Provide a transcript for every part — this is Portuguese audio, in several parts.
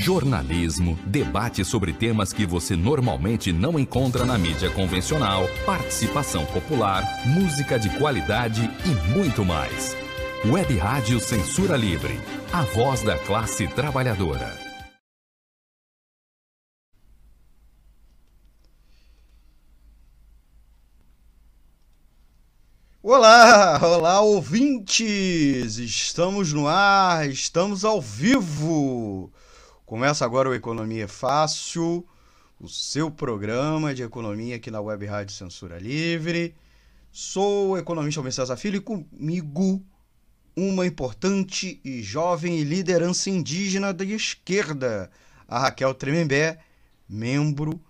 Jornalismo, debate sobre temas que você normalmente não encontra na mídia convencional, participação popular, música de qualidade e muito mais. Web Rádio Censura Livre, a voz da classe trabalhadora. Olá, olá ouvintes! Estamos no ar, estamos ao vivo. Começa agora o Economia Fácil, o seu programa de economia aqui na Web Rádio Censura Livre. Sou o economista Almir César Filho e comigo uma importante e jovem liderança indígena da esquerda, a Raquel Tremembé, membro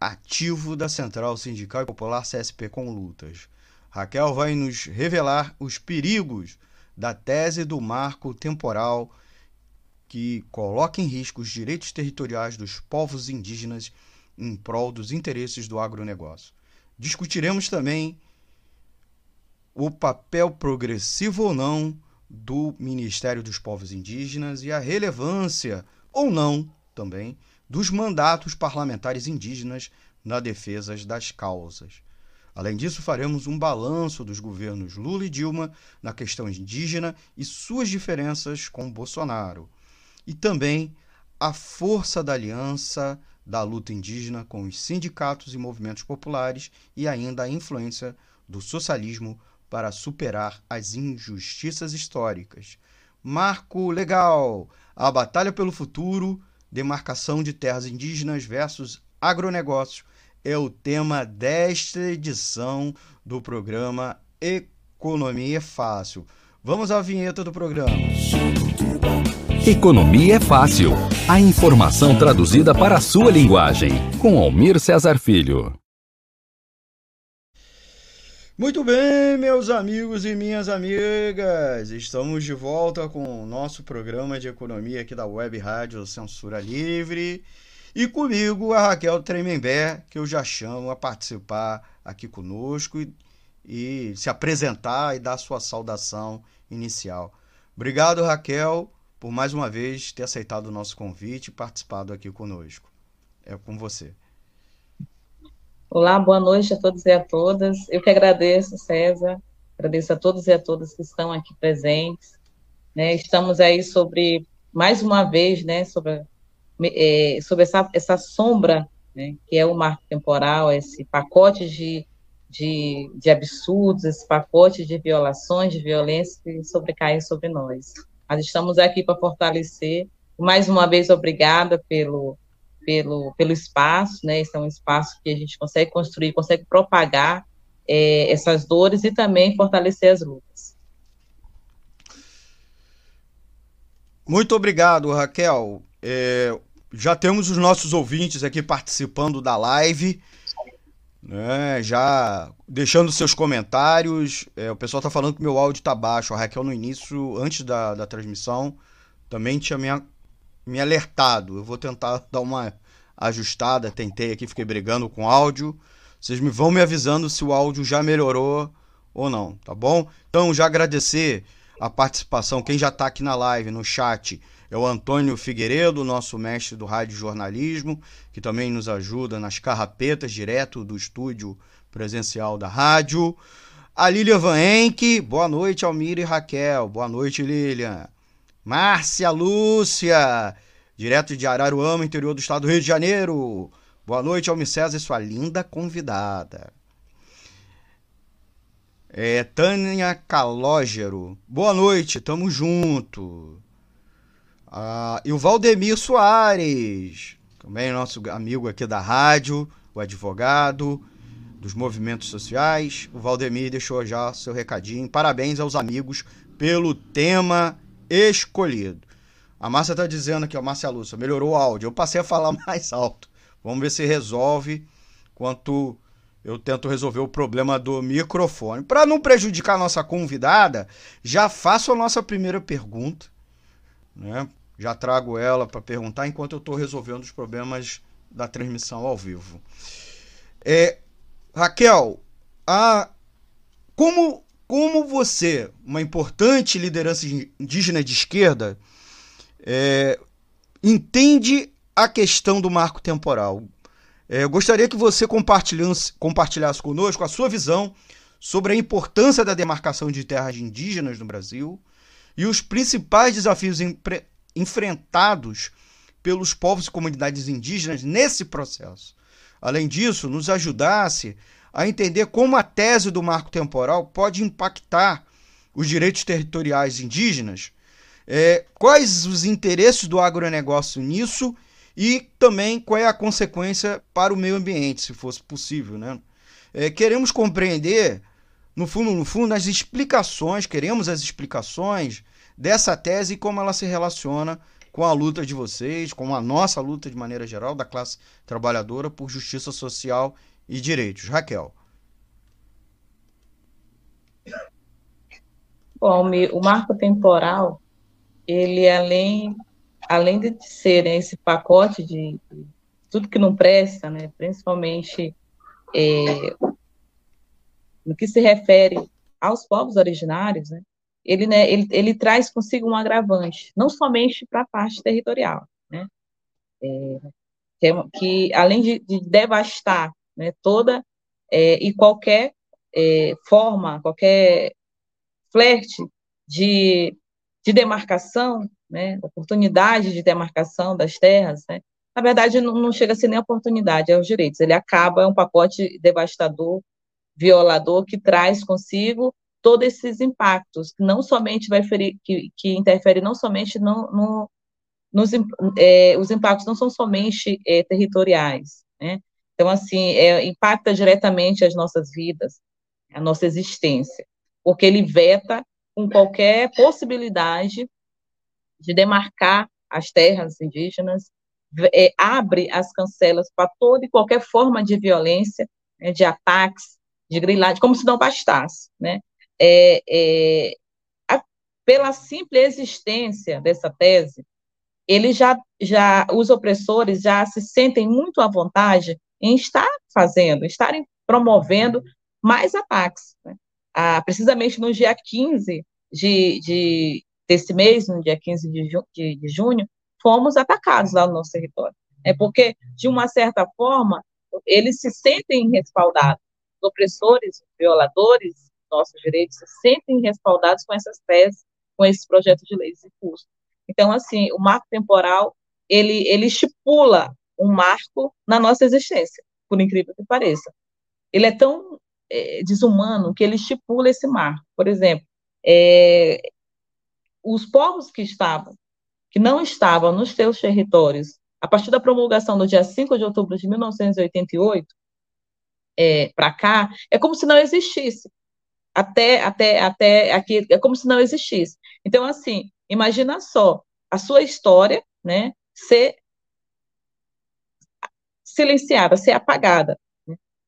ativo da Central Sindical e Popular CSP com Lutas. Raquel vai nos revelar os perigos da tese do marco temporal que coloca em risco os direitos territoriais dos povos indígenas em prol dos interesses do agronegócio. Discutiremos também o papel progressivo ou não do Ministério dos Povos Indígenas e a relevância ou não também dos mandatos parlamentares indígenas na defesa das causas. Além disso, faremos um balanço dos governos Lula e Dilma na questão indígena e suas diferenças com Bolsonaro e também a força da aliança da luta indígena com os sindicatos e movimentos populares e ainda a influência do socialismo para superar as injustiças históricas. Marco legal: a batalha pelo futuro, demarcação de terras indígenas versus agronegócio é o tema desta edição do programa Economia Fácil. Vamos à vinheta do programa. Economia é fácil. A informação traduzida para a sua linguagem. Com Almir Cesar Filho. Muito bem, meus amigos e minhas amigas. Estamos de volta com o nosso programa de economia aqui da Web Rádio Censura Livre. E comigo a Raquel Tremembé, que eu já chamo a participar aqui conosco e, e se apresentar e dar sua saudação inicial. Obrigado, Raquel por mais uma vez ter aceitado o nosso convite e participado aqui conosco. É com você. Olá, boa noite a todos e a todas. Eu que agradeço, César, agradeço a todos e a todas que estão aqui presentes. Né, estamos aí sobre, mais uma vez, né, sobre, é, sobre essa, essa sombra, né, que é o marco temporal, esse pacote de, de, de absurdos, esse pacote de violações, de violência que sobrecai sobre nós. Estamos aqui para fortalecer. Mais uma vez, obrigada pelo, pelo, pelo espaço, né? Esse é um espaço que a gente consegue construir, consegue propagar é, essas dores e também fortalecer as lutas. Muito obrigado, Raquel. É, já temos os nossos ouvintes aqui participando da live né, já deixando seus comentários. É, o pessoal está falando que meu áudio está baixo. A Raquel, no início, antes da, da transmissão, também tinha me, me alertado. Eu vou tentar dar uma ajustada. Tentei aqui, fiquei brigando com o áudio. Vocês me vão me avisando se o áudio já melhorou ou não, tá bom? Então, já agradecer a participação, quem já está aqui na live, no chat é o Antônio Figueiredo, nosso mestre do rádio jornalismo, que também nos ajuda nas carrapetas direto do estúdio presencial da rádio. A Lilian Van Enck, boa noite, Almir e Raquel. Boa noite, Lilian. Márcia Lúcia, direto de Araruama, interior do estado do Rio de Janeiro. Boa noite, Almir César e sua linda convidada. É, Tânia Calógero, boa noite, tamo junto. Ah, e o Valdemir Soares, também nosso amigo aqui da rádio, o advogado dos movimentos sociais. O Valdemir deixou já seu recadinho. Parabéns aos amigos pelo tema escolhido. A Márcia está dizendo aqui, ó, Márcia Lúcia, melhorou o áudio. Eu passei a falar mais alto. Vamos ver se resolve quanto eu tento resolver o problema do microfone. Para não prejudicar a nossa convidada, já faço a nossa primeira pergunta. Né? Já trago ela para perguntar enquanto eu estou resolvendo os problemas da transmissão ao vivo. É, Raquel, a, como, como você, uma importante liderança indígena de esquerda, é, entende a questão do marco temporal. É, eu gostaria que você compartilhasse, compartilhasse conosco a sua visão sobre a importância da demarcação de terras indígenas no Brasil e os principais desafios enfrentados pelos povos e comunidades indígenas nesse processo. Além disso, nos ajudasse a entender como a tese do marco temporal pode impactar os direitos territoriais indígenas, é, quais os interesses do agronegócio nisso e também qual é a consequência para o meio ambiente, se fosse possível. Né? É, queremos compreender, no fundo, no fundo, as explicações, queremos as explicações dessa tese e como ela se relaciona com a luta de vocês, com a nossa luta de maneira geral da classe trabalhadora por justiça social e direitos. Raquel. Bom, o marco temporal, ele além além de ser esse pacote de, de, tudo que não presta, né, principalmente é, no que se refere aos povos originários, né, ele, né, ele, ele traz consigo um agravante, não somente para a parte territorial, né, é, que, é, que, além de, de devastar né, toda é, e qualquer é, forma, qualquer flerte de, de demarcação, né, oportunidade de demarcação das terras, né, na verdade não, não chega a ser nem oportunidade, é os direitos, ele acaba, é um pacote devastador, violador, que traz consigo todos esses impactos, que não somente vai ferir, que, que interfere não somente no, no nos, é, os impactos não são somente é, territoriais, né? Então, assim, é, impacta diretamente as nossas vidas, a nossa existência, porque ele veta com qualquer possibilidade de demarcar as terras indígenas, é, abre as cancelas para toda e qualquer forma de violência, né, de ataques, de grilagem, como se não bastasse, né? É, é, a, pela simples existência dessa tese, eles já, já, os opressores já se sentem muito à vontade em estar fazendo, estarem promovendo mais ataques. Né? Ah, precisamente no dia 15 de, de, desse mês, no dia 15 de, ju, de, de junho, fomos atacados lá no nosso território. É porque, de uma certa forma, eles se sentem respaldados. Os opressores, os violadores nossos direitos se sentem respaldados com essas teses, com esses projetos de leis em curso. Então, assim, o marco temporal, ele, ele estipula um marco na nossa existência, por incrível que pareça. Ele é tão é, desumano que ele estipula esse marco. Por exemplo, é, os povos que estavam, que não estavam nos seus territórios, a partir da promulgação do dia 5 de outubro de 1988, é, para cá, é como se não existisse. Até, até, até aqui, é como se não existisse. Então, assim, imagina só, a sua história, né, ser silenciada, ser apagada.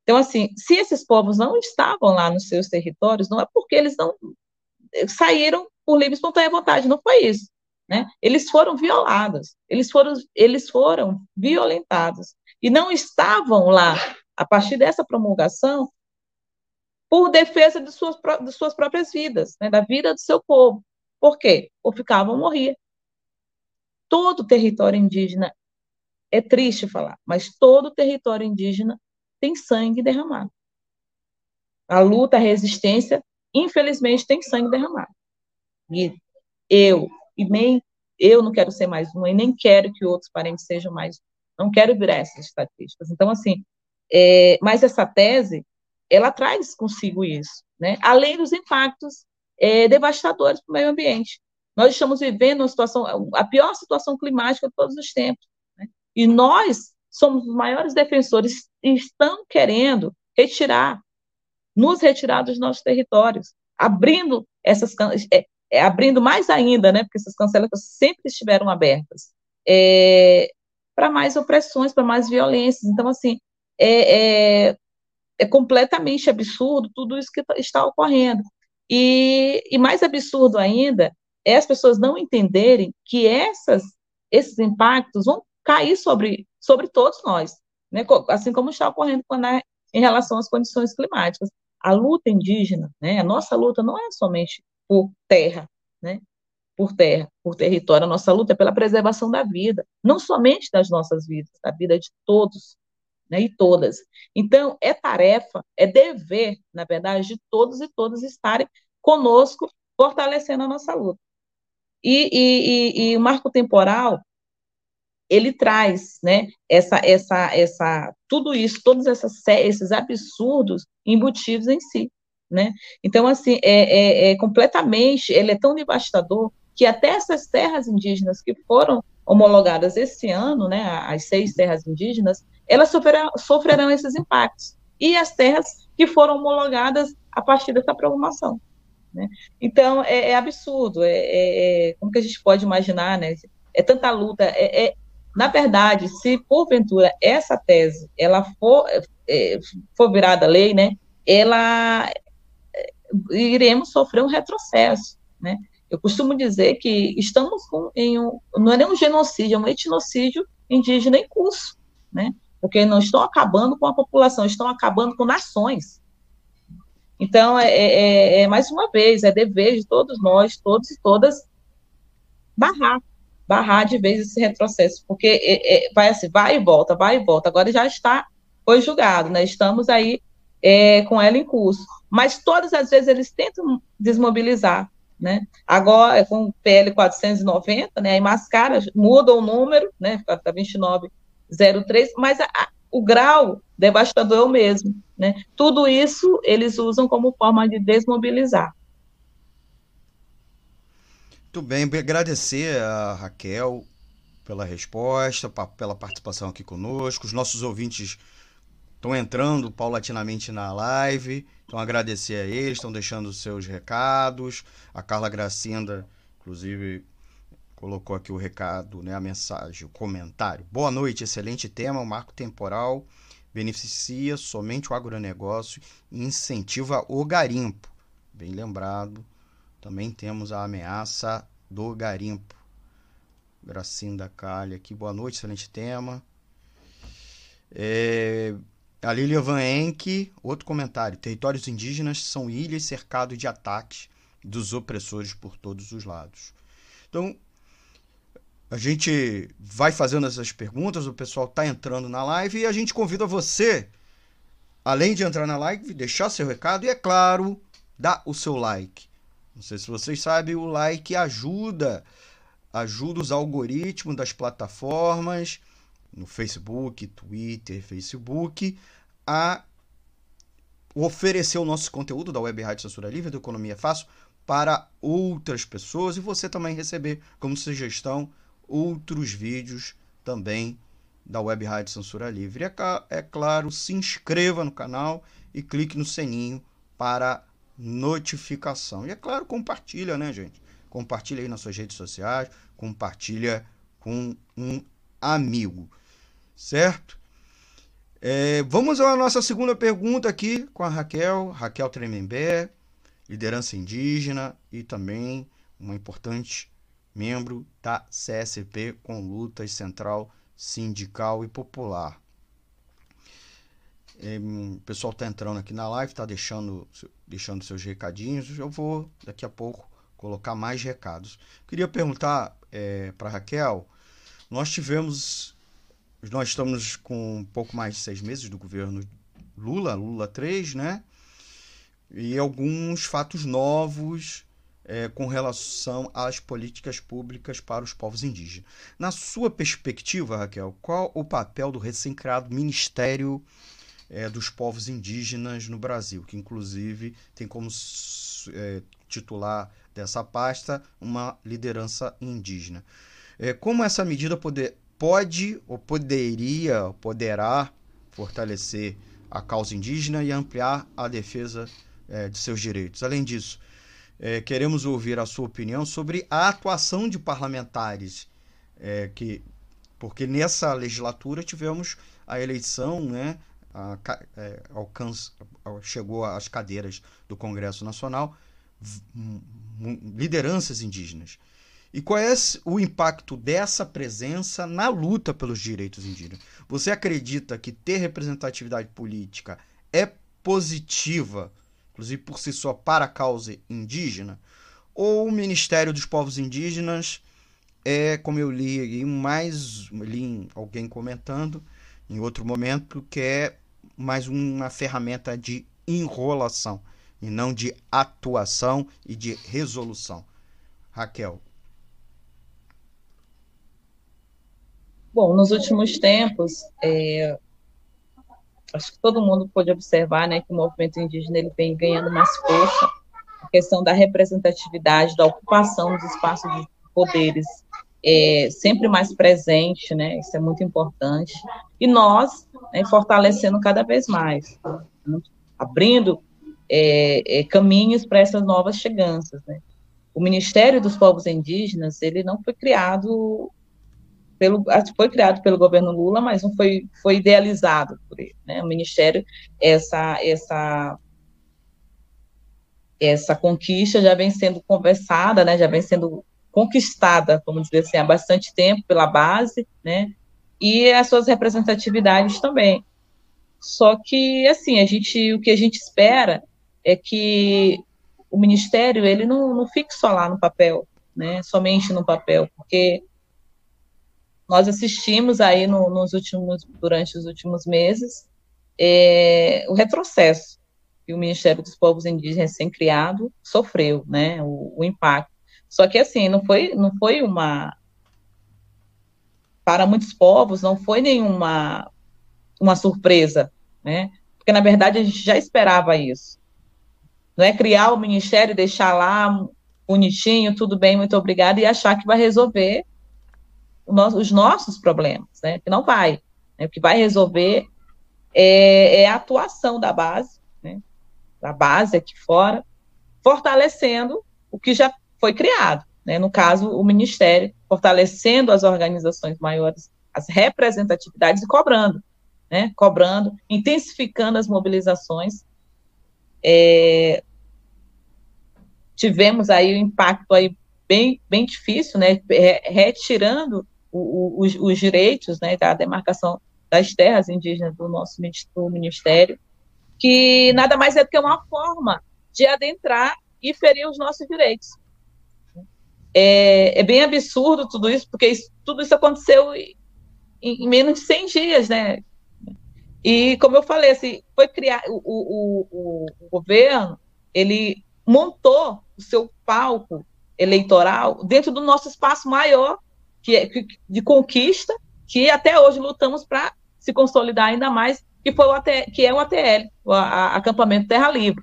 Então, assim, se esses povos não estavam lá nos seus territórios, não é porque eles não saíram por livre e espontânea vontade, não foi isso. Né? Eles foram violados, eles foram, eles foram violentados e não estavam lá a partir dessa promulgação por defesa de suas, de suas próprias vidas, né? da vida do seu povo. Por quê? Ou ficavam ou morriam. Todo território indígena é triste falar, mas todo território indígena tem sangue derramado. A luta, a resistência, infelizmente, tem sangue derramado. E eu, e nem eu não quero ser mais uma, e nem quero que outros parentes sejam mais. Não quero virar essas estatísticas. Então, assim, é, mas essa tese, ela traz consigo isso, né? Além dos impactos é, devastadores para o meio ambiente. Nós estamos vivendo uma situação, a pior situação climática de todos os tempos. Né? E nós somos os maiores defensores e estão querendo retirar, nos retirar dos nossos territórios, abrindo essas é, abrindo mais ainda, né? Porque essas cancelas sempre estiveram abertas é, para mais opressões, para mais violências. Então, assim, é, é, é completamente absurdo tudo isso que tá, está ocorrendo. E, e mais absurdo ainda é as pessoas não entenderem que essas, esses impactos vão cair sobre, sobre todos nós, né? assim como está ocorrendo na, em relação às condições climáticas. A luta indígena, né? a nossa luta não é somente por terra, né? por terra, por território, a nossa luta é pela preservação da vida, não somente das nossas vidas, da vida de todos né, e todas. Então, é tarefa, é dever, na verdade, de todos e todas estarem conosco, fortalecendo a nossa luta. E, e, e, e o marco temporal, ele traz, né, essa, essa, essa, tudo isso, todos essas, esses absurdos embutidos em si, né? Então, assim, é, é, é completamente, ele é tão devastador que até essas terras indígenas que foram homologadas esse ano, né, as seis terras indígenas, elas sofrerão, sofrerão esses impactos. E as terras que foram homologadas a partir dessa programação. Né? Então, é, é absurdo. É, é, é, como que a gente pode imaginar, né? É tanta luta. É, é na verdade, se porventura essa tese ela for, é, for virada lei, né? Ela iremos sofrer um retrocesso, né? Eu costumo dizer que estamos com, em um, não é nem um genocídio, é um etnocídio indígena em curso, né? porque não estão acabando com a população, estão acabando com nações. Então, é, é, é, é mais uma vez, é dever de todos nós, todos e todas, barrar, barrar de vez esse retrocesso, porque é, é, vai assim, vai e volta, vai e volta. Agora já está, foi julgado, né? Estamos aí é, com ela em curso. Mas todas as vezes eles tentam desmobilizar, né? Agora, com o PL 490, né? Aí mascara, muda o número, né? Fica 29 0,3, mas a, a, o grau devastador é o mesmo. Né? Tudo isso eles usam como forma de desmobilizar. Muito bem, agradecer a Raquel pela resposta, pela participação aqui conosco. Os nossos ouvintes estão entrando paulatinamente na live, então agradecer a eles, estão deixando seus recados. A Carla Gracinda, inclusive, colocou aqui o recado, né, a mensagem, o comentário. Boa noite, excelente tema, o marco temporal beneficia somente o agronegócio e incentiva o garimpo. Bem lembrado, também temos a ameaça do garimpo. Gracinda Calha aqui, boa noite, excelente tema. É, a Lilia Van Enck, outro comentário. Territórios indígenas são ilhas cercados de ataques dos opressores por todos os lados. Então, a gente vai fazendo essas perguntas, o pessoal está entrando na live e a gente convida você, além de entrar na live, deixar seu recado e, é claro, dar o seu like. Não sei se vocês sabem, o like ajuda, ajuda os algoritmos das plataformas, no Facebook, Twitter, Facebook, a oferecer o nosso conteúdo da Web Rádio Censura Livre, do Economia Fácil, para outras pessoas e você também receber como sugestão outros vídeos também da Web Rádio Censura Livre. É, é claro, se inscreva no canal e clique no sininho para notificação. E é claro, compartilha, né, gente? Compartilha aí nas suas redes sociais, compartilha com um amigo, certo? É, vamos à nossa segunda pergunta aqui com a Raquel, Raquel Tremembé, liderança indígena e também uma importante membro da CSP com lutas central sindical e popular. E, o pessoal está entrando aqui na live, está deixando, deixando seus recadinhos. Eu vou daqui a pouco colocar mais recados. Queria perguntar é, para Raquel. Nós tivemos, nós estamos com pouco mais de seis meses do governo Lula, Lula 3, né? E alguns fatos novos é, com relação às políticas públicas para os povos indígenas. Na sua perspectiva, Raquel, qual o papel do recém-criado Ministério é, dos Povos Indígenas no Brasil, que inclusive tem como é, titular dessa pasta uma liderança indígena? É, como essa medida poder, pode ou poderia, poderá fortalecer a causa indígena e ampliar a defesa é, de seus direitos? Além disso, é, queremos ouvir a sua opinião sobre a atuação de parlamentares, é, que, porque nessa legislatura tivemos a eleição, né, a, é, chegou às cadeiras do Congresso Nacional lideranças indígenas. E qual é o impacto dessa presença na luta pelos direitos indígenas? Você acredita que ter representatividade política é positiva inclusive por si só para a causa indígena, ou o Ministério dos Povos Indígenas é, como eu li aí, mais li alguém comentando em outro momento, que é mais uma ferramenta de enrolação e não de atuação e de resolução. Raquel. Bom, nos últimos tempos, é, acho que todo mundo pode observar né, que o movimento indígena ele vem ganhando mais força, a questão da representatividade, da ocupação dos espaços de poderes é, sempre mais presente, né? Isso é muito importante. E nós né, fortalecendo cada vez mais, né, abrindo é, é, caminhos para essas novas cheganças, né? O Ministério dos Povos Indígenas, ele não foi criado pelo, foi criado pelo governo Lula, mas não foi, foi idealizado por ele, né? O Ministério, essa, essa essa conquista já vem sendo conversada, né, já vem sendo conquistada, vamos dizer assim, há bastante tempo pela base, né? E as suas representatividades também. Só que, assim, a gente, o que a gente espera é que o ministério ele não, não fique só lá no papel, né? Somente no papel, porque nós assistimos aí no, nos últimos, durante os últimos meses, é, o retrocesso que o Ministério dos Povos Indígenas recém-criado sofreu, né? O, o impacto só que assim, não foi, não foi uma para muitos povos não foi nenhuma uma surpresa, né? Porque na verdade a gente já esperava isso. Não é criar o ministério, deixar lá bonitinho, tudo bem, muito obrigado e achar que vai resolver os nossos problemas, né? Que não vai. Né? O que vai resolver é, é a atuação da base, né? Da base aqui fora, fortalecendo o que já foi criado, né? no caso, o Ministério, fortalecendo as organizações maiores, as representatividades e cobrando, né? cobrando, intensificando as mobilizações. É, tivemos aí um impacto aí bem, bem difícil, né? retirando os, os, direitos né, da demarcação das terras indígenas do nosso do ministério, que nada mais é do que uma forma de adentrar e ferir os nossos direitos. É, é bem absurdo tudo isso, porque isso, tudo isso aconteceu em, em, menos de 100 dias, né? E, como eu falei, assim, foi criar o, o, o governo, ele montou o seu palco eleitoral dentro do nosso espaço maior que é, de conquista, que até hoje lutamos para se consolidar ainda mais, que foi o que é o ATL, o Acampamento Terra Livre.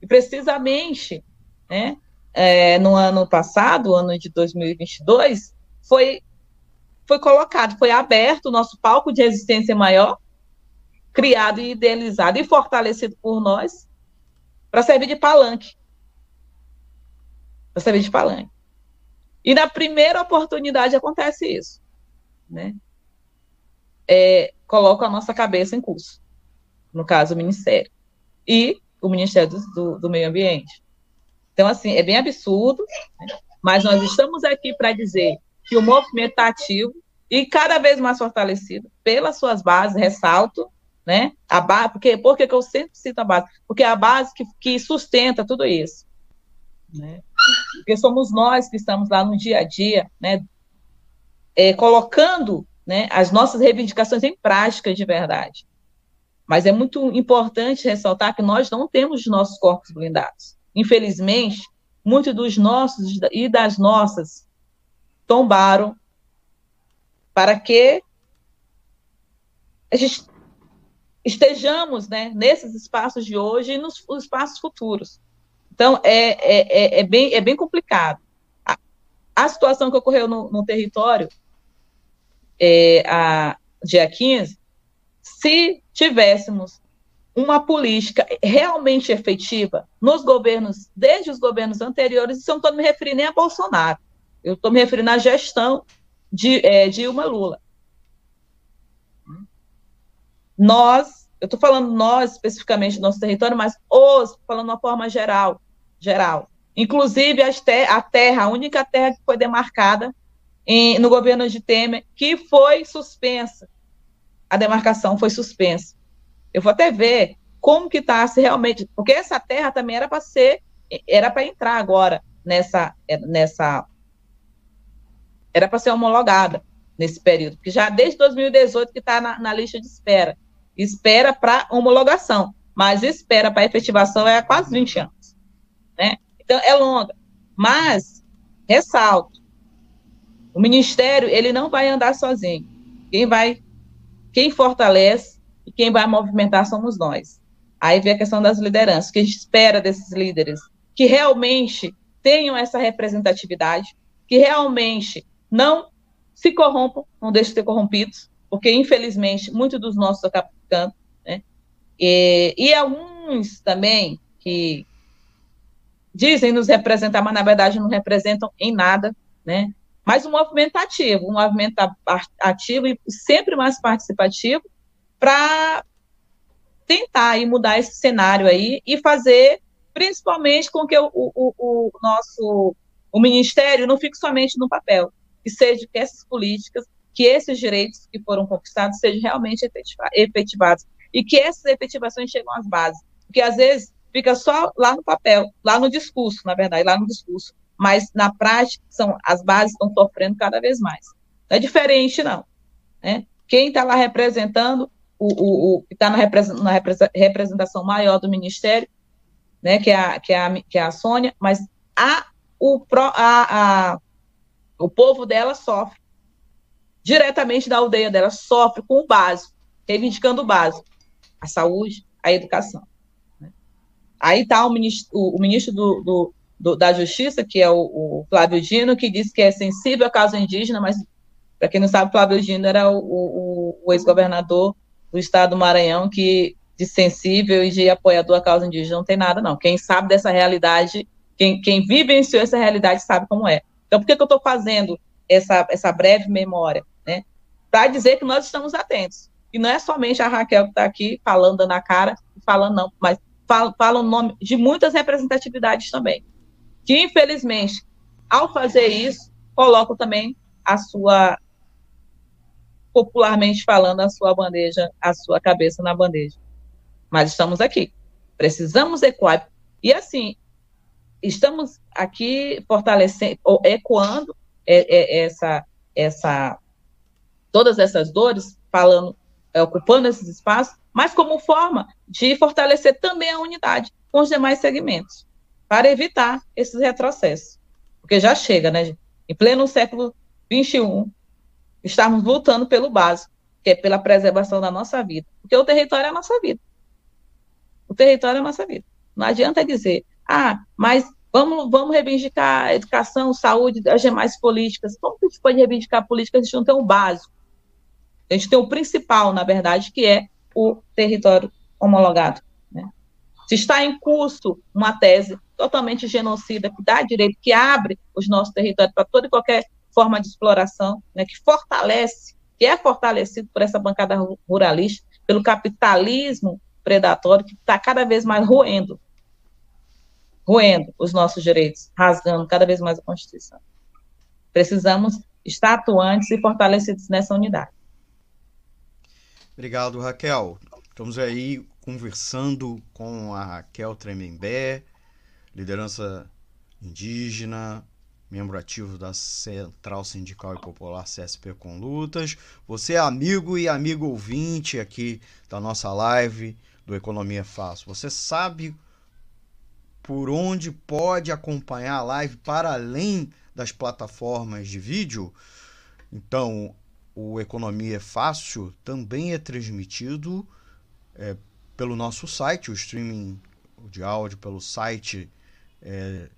E precisamente, né, é, no ano passado, ano de 2022, foi, foi colocado, foi aberto o nosso palco de resistência maior, criado e idealizado e fortalecido por nós, para servir de palanque. Para servir de palanque. E na primeira oportunidade acontece isso. Né? É, coloca a nossa cabeça em curso. No caso, o Ministério. E o Ministério do, do, Meio Ambiente. Então, assim, é bem absurdo, né? mas nós estamos aqui para dizer que o movimento está ativo e cada vez mais fortalecido pelas suas bases, ressalto, né? A base, porque, porque eu sempre cito a base? Porque é a base que, que sustenta tudo isso. Né? Porque somos nós que estamos lá no dia a dia, né? É, colocando né, as nossas reivindicações em prática de verdade. Mas é muito importante ressaltar que nós não temos os nossos corpos blindados. Infelizmente, muitos dos nossos e das nossas tombaram para que a gente estejamos né, nesses espaços de hoje e nos espaços futuros. Então, é, é, é, é bem, é bem complicado. A, a situação que ocorreu no, no território, é, a, dia 15, se tivéssemos uma política realmente efetiva nos governos, desde os governos anteriores, eu não estou me referindo nem a Bolsonaro, eu estou me referindo à gestão de é, Dilma Lula. Nós, eu estou falando nós especificamente do nosso território, mas os, falando de uma forma geral, geral. Inclusive a terra, a única terra que foi demarcada em, no governo de Temer, que foi suspensa. A demarcação foi suspensa eu vou até ver como que está se realmente, porque essa terra também era para ser, era para entrar agora nessa, nessa era para ser homologada nesse período, porque já desde 2018 que está na, na, lista de espera. Espera para homologação, mas espera para efetivação é quase 20 anos. Né? Então, é longa. Mas, ressalto, o Ministério ele não vai andar sozinho. Quem vai, quem fortalece e quem vai movimentar somos nós. Aí vem a questão das lideranças, que a gente espera desses líderes que realmente tenham essa representatividade, que realmente não se corrompam, não deixem de ser corrompidos, porque infelizmente muitos dos nossos acabam né? E, e alguns também que dizem nos representar, mas na verdade não representam em nada, né? Mas um movimento ativo, um movimento ativo e sempre mais participativo para tentar aí mudar esse cenário aí e fazer, principalmente com que o, o, o nosso o ministério não fique somente no papel, que seja que essas políticas, que esses direitos que foram conquistados sejam realmente efetivados e que essas efetivações cheguem às bases, porque às vezes fica só lá no papel, lá no discurso, na verdade, lá no discurso, mas na prática são as bases estão sofrendo cada vez mais. Não é diferente não, né? Quem está lá representando o, o, que está na, representação maior do Ministério, né, que é a, que é a, que é a Sônia, mas a, o, a, a, o povo dela sofre. Diretamente da aldeia dela, sofre com o básico, reivindicando o básico, a saúde, a educação. Aí está o ministro, o, o ministro do, do, do, da Justiça, que é o, o, Flávio Dino, que diz que é sensível à causa indígena, mas, para quem não sabe, Flávio Dino era o, o, o ex-governador do estado do Maranhão que de sensível e de apoiador à causa indígena não tem nada, não. Quem sabe dessa realidade, quem, quem vivenciou essa realidade sabe como é. Então, por que, que eu estou fazendo essa, essa breve memória? Né? Para dizer que nós estamos atentos. E não é somente a Raquel que está aqui falando na cara, falando não, mas fala, fala o nome de muitas representatividades também. Que, infelizmente, ao fazer isso, colocam também a sua popularmente falando, a sua bandeja, a sua cabeça na bandeja. Mas estamos aqui. Precisamos ecoar. E assim, estamos aqui fortalecendo, ou ecoando é, é, essa, essa, todas essas dores, falando, é, ocupando esses espaços, mas como forma de fortalecer também a unidade com os demais segmentos, para evitar esses retrocessos. Porque já chega, né? Em pleno século XXI, estarmos lutando pelo básico, que é pela preservação da nossa vida. Porque o território é a nossa vida. O território é a nossa vida. Não adianta dizer, ah, mas vamos, vamos reivindicar a educação, saúde, as demais políticas. Como que a gente pode reivindicar políticas? A gente não tem o básico. A gente tem o principal, na verdade, que é o território homologado. Né? Se está em curso uma tese totalmente genocida, que dá direito, que abre os nossos territórios para toda e qualquer forma de exploração, né, que fortalece, que é fortalecido por essa bancada ruralista, pelo capitalismo predatório que está cada vez mais roendo, roendo os nossos direitos, rasgando cada vez mais a Constituição. Precisamos estar atuantes e fortalecidos nessa unidade. Obrigado, Raquel. Estamos aí conversando com a Raquel Tremembé, liderança indígena, membro ativo da Central Sindical e Popular CSP com Lutas. Você é amigo e amigo ouvinte aqui da nossa live do Economia Fácil. Você sabe por onde pode acompanhar a live para além das plataformas de vídeo? Então, o Economia Fácil também é transmitido é, pelo nosso site, o streaming de áudio pelo site é,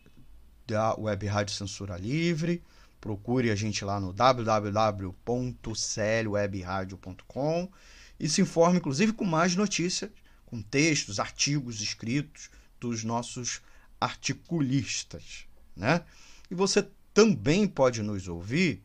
da Web Rádio Censura Livre. Procure a gente lá no www.clwebradio.com e se informe, inclusive, com mais notícias, com textos, artigos escritos dos nossos articulistas, né? E você também pode nos ouvir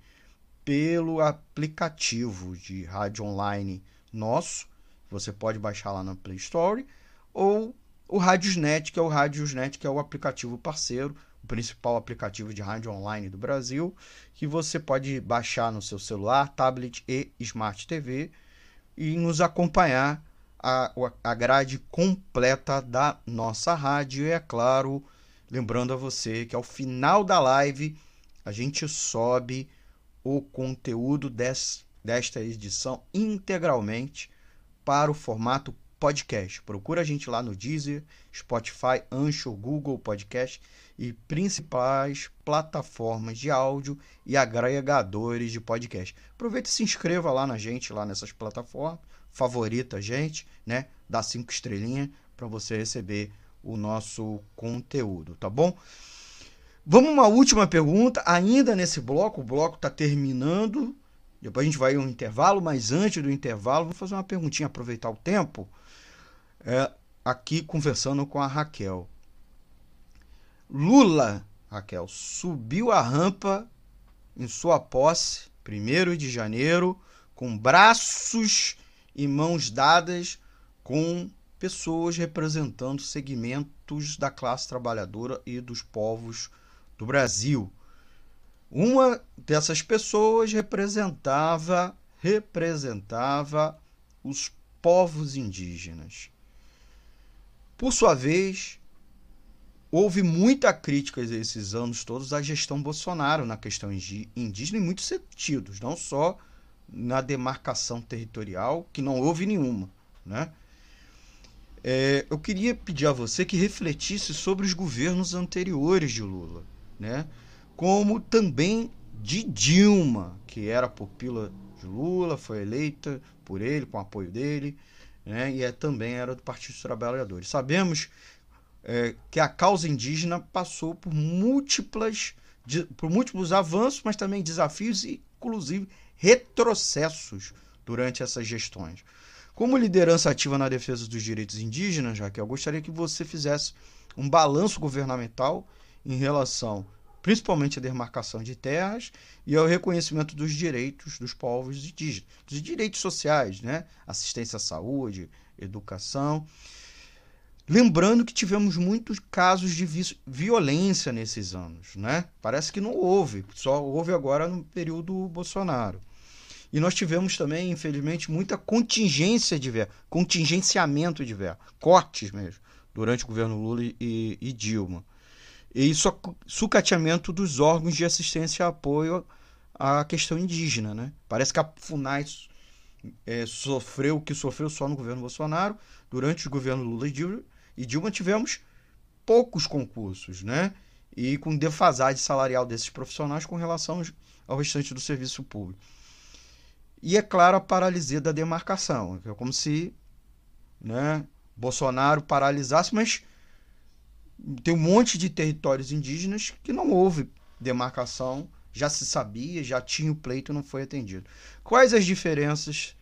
pelo aplicativo de rádio online nosso. Você pode baixar lá na Play Store ou o Radiosnet, que é o Radiosnet, que é o aplicativo parceiro o principal aplicativo de rádio online do Brasil, que você pode baixar no seu celular, tablet e Smart TV e nos acompanhar a, a grade completa da nossa rádio e, é claro, Lembrando a você que ao final da live a gente sobe o conteúdo des, desta edição integralmente para o formato podcast. Procura a gente lá no Deezer, Spotify, Anchor, Google Podcast e principais plataformas de áudio e agregadores de podcast. Aproveita e se inscreva lá na gente, lá nessas plataformas, favorita a gente, né? Dá cinco estrelinhas para você receber o nosso conteúdo, tá bom? Vamos uma última pergunta, ainda nesse bloco, o bloco está terminando, depois a gente vai a um intervalo, mas antes do intervalo, vou fazer uma perguntinha, aproveitar o tempo, é, aqui conversando com a Raquel. Lula, Raquel, subiu a rampa em sua posse, 1 de janeiro, com braços e mãos dadas com pessoas representando segmentos da classe trabalhadora e dos povos do Brasil. Uma dessas pessoas representava representava os povos indígenas. Por sua vez, houve muita crítica esses anos todos à gestão Bolsonaro na questão indígena em muitos sentidos, não só na demarcação territorial, que não houve nenhuma, né? É, eu queria pedir a você que refletisse sobre os governos anteriores de Lula, né? Como também de Dilma, que era pupila de Lula, foi eleita por ele, com apoio dele, né? E é, também era do Partido dos Trabalhadores. Sabemos é, que a causa indígena passou por múltiplas por múltiplos avanços, mas também desafios e, inclusive, retrocessos durante essas gestões. Como liderança ativa na defesa dos direitos indígenas, Raquel, gostaria que você fizesse um balanço governamental em relação principalmente à demarcação de terras e ao reconhecimento dos direitos dos povos indígenas, dos direitos sociais, né? assistência à saúde, educação. Lembrando que tivemos muitos casos de violência nesses anos, né? Parece que não houve, só houve agora no período Bolsonaro. E nós tivemos também, infelizmente, muita contingência de verba, contingenciamento de verba, cortes mesmo, durante o governo Lula e, e Dilma. E sucateamento dos órgãos de assistência e apoio à questão indígena. Né? Parece que a FUNAI é, sofreu o que sofreu só no governo Bolsonaro. Durante o governo Lula e Dilma, e Dilma tivemos poucos concursos, né? E com defasagem salarial desses profissionais com relação ao restante do serviço público. E, é claro, a paralisia da demarcação. É como se né, Bolsonaro paralisasse, mas tem um monte de territórios indígenas que não houve demarcação, já se sabia, já tinha o pleito, não foi atendido. Quais as diferenças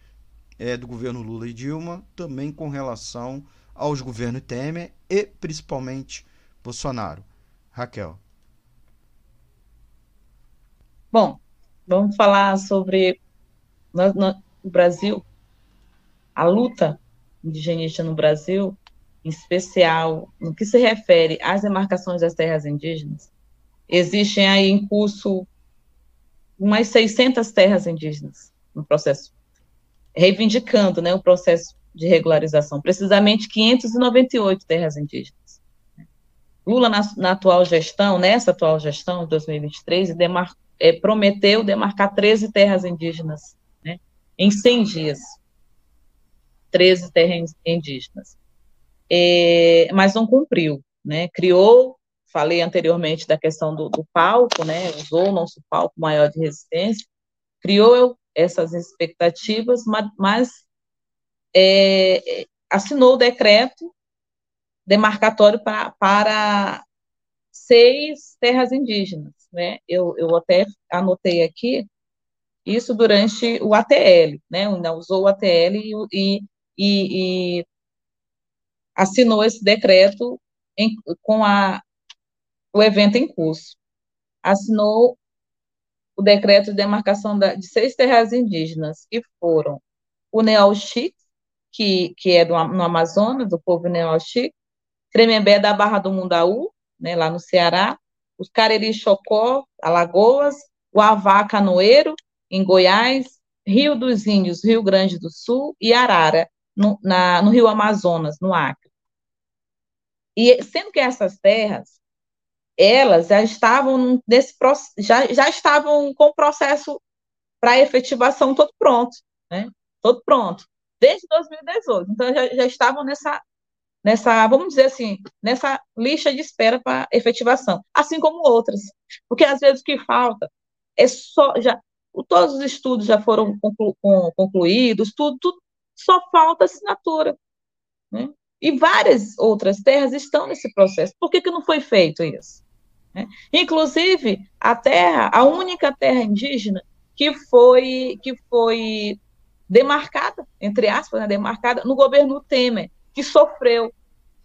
é, do governo Lula e Dilma também com relação aos governos Temer e principalmente Bolsonaro? Raquel. Bom, vamos falar sobre no, no, no Brasil, a luta indigenista no Brasil, em especial no que se refere às demarcações das terras indígenas, existem aí em curso umas 600 terras indígenas no processo, reivindicando né, o processo de regularização, precisamente 598 terras indígenas. Lula, na, na atual gestão, nessa atual gestão, de 2023, demar, é, prometeu demarcar 13 terras indígenas em 100 dias, 13 terras indígenas. É, mas não cumpriu, né? Criou, falei anteriormente da questão do, do palco, né? Usou o nosso palco maior de resistência, criou essas expectativas, mas, mas é, assinou o decreto demarcatório pra, para seis terras indígenas, né? Eu, eu até anotei aqui isso durante o ATL, né? Ainda usou o ATL e, e, e assinou esse decreto em, com a, o evento em curso. Assinou o decreto de demarcação da, de seis terras indígenas, que foram o Neoxi, que, que é do, no Amazonas, do povo Neoxi, Tremembé da Barra do Mundaú, né, lá no Ceará, os Cariri Chocó, Alagoas, o Avá Canoeiro em Goiás, Rio dos Índios, Rio Grande do Sul e Arara, no, na, no Rio Amazonas, no Acre. E sendo que essas terras elas já estavam nesse já, já estavam com o processo para efetivação todo pronto, né? Todo pronto, desde 2018. Então já, já estavam nessa nessa, vamos dizer assim, nessa lista de espera para efetivação, assim como outras. Porque às vezes o que falta é só já todos os estudos já foram conclu, concluídos, tudo, tudo só falta assinatura. Né? E várias outras terras estão nesse processo. Por que, que não foi feito isso? Né? Inclusive, a terra, a única terra indígena que foi, que foi demarcada, entre aspas, né, demarcada no governo Temer, que sofreu,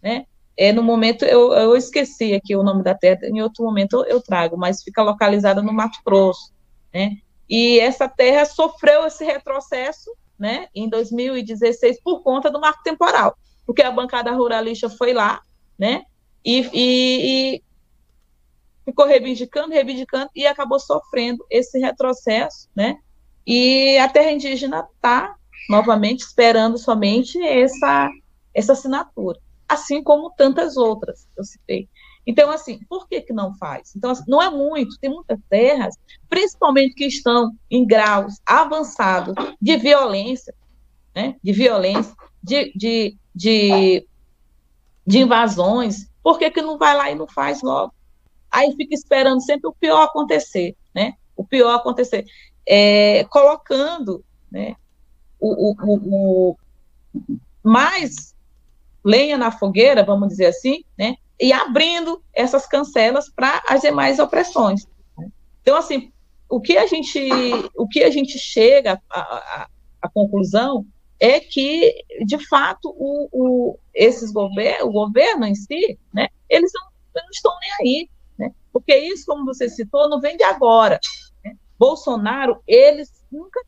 né? É, no momento, eu, eu esqueci aqui o nome da terra, em outro momento eu, eu trago, mas fica localizada no Mato Grosso, né? E essa terra sofreu esse retrocesso, né, em 2016 por conta do marco temporal, porque a bancada ruralista foi lá, né, e, e, e ficou reivindicando, reivindicando e acabou sofrendo esse retrocesso, né? E a terra indígena está novamente esperando somente essa essa assinatura, assim como tantas outras que eu citei. Então, assim, por que, que não faz? Então, assim, não é muito, tem muitas terras, principalmente que estão em graus avançados de violência, né? De violência, de, de, de, de invasões, por que, que não vai lá e não faz logo? Aí fica esperando sempre o pior acontecer, né? O pior acontecer. É, colocando né, o, o, o, o mais lenha na fogueira, vamos dizer assim, né? e abrindo essas cancelas para as demais opressões. Então, assim, o que a gente, o que a gente chega à, conclusão é que, de fato, o, o, esses governos, o governo em si, né, eles não, não estão nem aí, né, porque isso, como você citou, não vem de agora. Né? Bolsonaro, eles nunca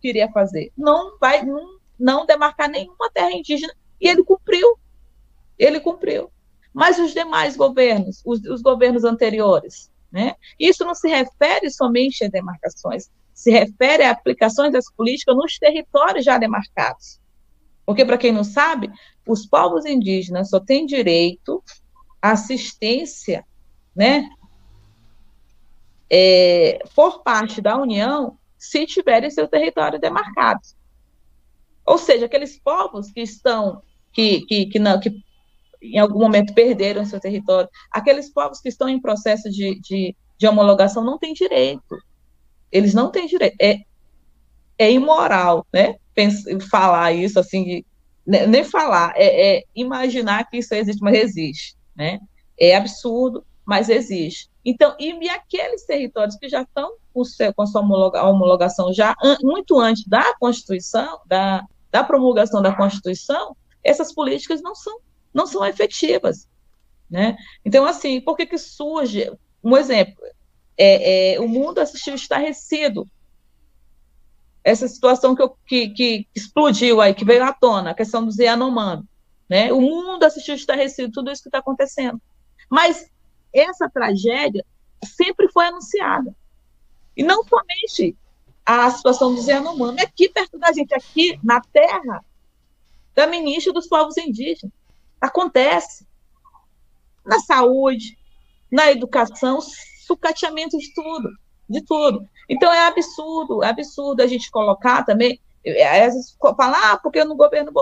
queria fazer, não vai, não, não demarcar nenhuma terra indígena, e ele cumpriu, ele cumpriu mas os demais governos, os, os governos anteriores. Né? Isso não se refere somente a demarcações, se refere a aplicações das políticas nos territórios já demarcados. Porque, para quem não sabe, os povos indígenas só têm direito à assistência né, é, por parte da União se tiverem seu território demarcado. Ou seja, aqueles povos que estão, que, que, que, não, que em algum momento perderam seu território. Aqueles povos que estão em processo de, de, de homologação não têm direito. Eles não têm direito. É, é imoral, né? Pensar, falar isso assim, de, né, nem falar, é, é, imaginar que isso existe, mas existe, né? É absurdo, mas existe. Então, e, e aqueles territórios que já estão com, seu, com sua homologação já an, muito antes da Constituição, da, da promulgação da Constituição, essas políticas não são não são efetivas. Né? Então, assim, por que, que surge? Um exemplo, é, é, o mundo assistiu estarrecido. Essa situação que, que, que, explodiu aí, que veio à tona, a questão do Yanomami. Né? O mundo assistiu estarrecido, tudo isso que está acontecendo. Mas essa tragédia sempre foi anunciada. E não somente a situação do Yanomami, aqui perto da gente, aqui na terra da ministra dos povos indígenas. Acontece. Na saúde, na educação, sucateamento de tudo, de tudo. Então é absurdo, é absurdo a gente colocar também, é, às vezes falar, ah, porque no governo,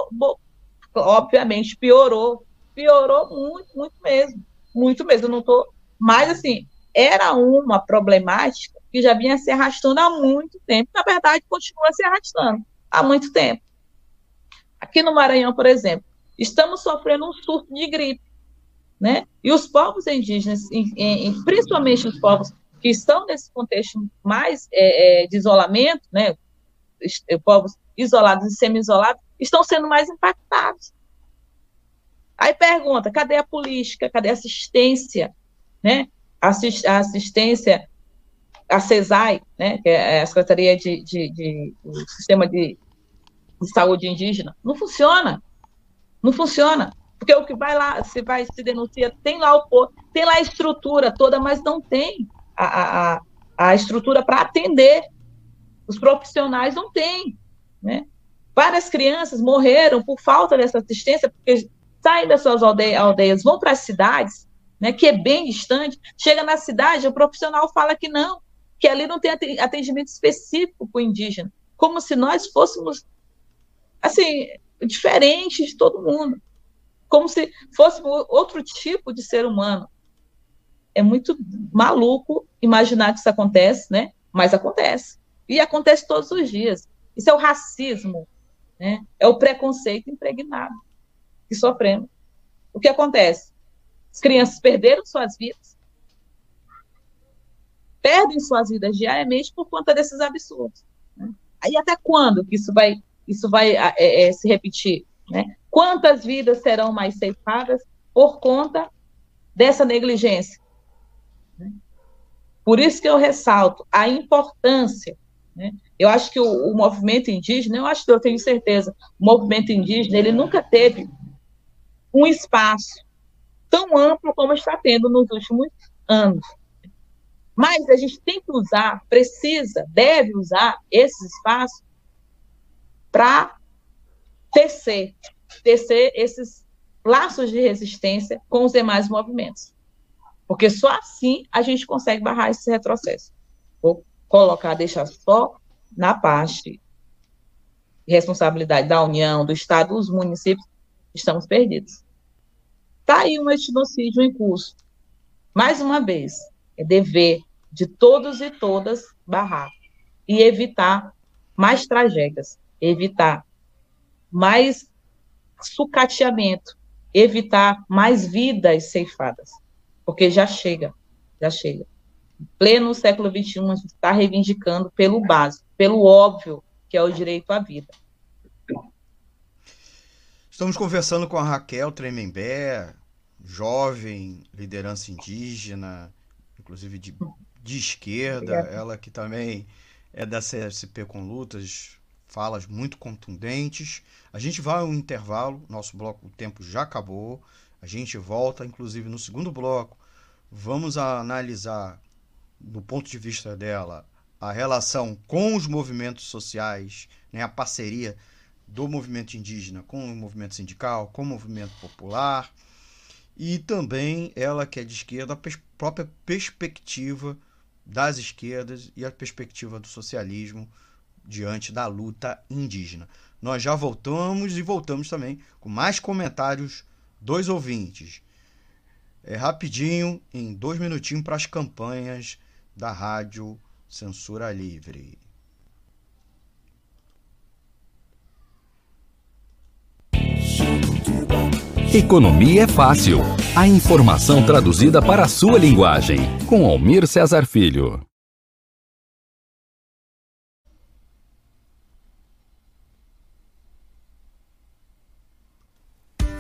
obviamente, piorou, piorou muito, muito mesmo, muito mesmo, não tô, mas assim, era uma problemática que já vinha se arrastando há muito tempo, na verdade, continua se arrastando há muito tempo. Aqui no Maranhão, por exemplo, estamos sofrendo um surto de gripe, né? E os povos indígenas, em, em, principalmente os povos que estão nesse contexto mais é, é, de isolamento, né? Povos isolados e semi-isolados, estão sendo mais impactados. Aí pergunta, cadê a política, cadê a assistência, né? Assist, a assistência, a CESAI, né? Que é a Secretaria de, de, de Sistema de, de Saúde Indígena, não funciona. Não funciona. Porque o que vai lá, se vai se denuncia, tem lá o tem lá a estrutura toda, mas não tem a, a, a estrutura para atender. Os profissionais não têm. Né? Várias crianças morreram por falta dessa assistência, porque saem das suas aldeias vão para as cidades, né, que é bem distante, chega na cidade, o profissional fala que não, que ali não tem atendimento específico para o indígena, como se nós fôssemos, assim, diferentes de todo mundo, como se fôssemos outro tipo de ser humano. É muito maluco imaginar que isso acontece, né? Mas acontece. E acontece todos os dias. Isso é o racismo, né? É o preconceito impregnado que sofremos. O que acontece? As crianças perderam suas vidas, perdem suas vidas diariamente por conta desses absurdos. Né? Aí até quando que isso vai, isso vai é, é, se repetir? Né? Quantas vidas serão mais ceifadas por conta dessa negligência? Por isso que eu ressalto a importância. Né? Eu acho que o, o, movimento indígena, eu acho que eu tenho certeza, o movimento indígena ele nunca teve um espaço tão amplo como está tendo nos últimos anos. Mas a gente tem que usar, precisa, deve usar esse espaço para tecer, tecer esses laços de resistência com os demais movimentos. Porque só assim a gente consegue barrar esse retrocesso. Vou colocar, deixar só na parte de responsabilidade da União, do Estado, dos municípios, estamos perdidos. Está aí um etnocídio em curso. Mais uma vez, é dever de todos e todas barrar e evitar mais tragédias, evitar mais sucateamento, evitar mais vidas ceifadas, porque já chega, já chega. Em pleno século XXI, a gente está reivindicando pelo básico, pelo óbvio, que é o direito à vida. Estamos conversando com a Raquel Tremembé, jovem, liderança indígena, inclusive de, de esquerda, ela que também é da CSP com lutas, falas muito contundentes. A gente vai a um intervalo, nosso bloco, o tempo já acabou. A gente volta, inclusive no segundo bloco, vamos analisar, do ponto de vista dela, a relação com os movimentos sociais, né, a parceria do movimento indígena com o movimento sindical, com o movimento popular, e também ela que é de esquerda, a pers própria perspectiva das esquerdas e a perspectiva do socialismo diante da luta indígena. Nós já voltamos e voltamos também com mais comentários dos ouvintes. É rapidinho, em dois minutinhos, para as campanhas da Rádio Censura Livre. Economia é fácil. A informação traduzida para a sua linguagem. Com Almir Cesar Filho.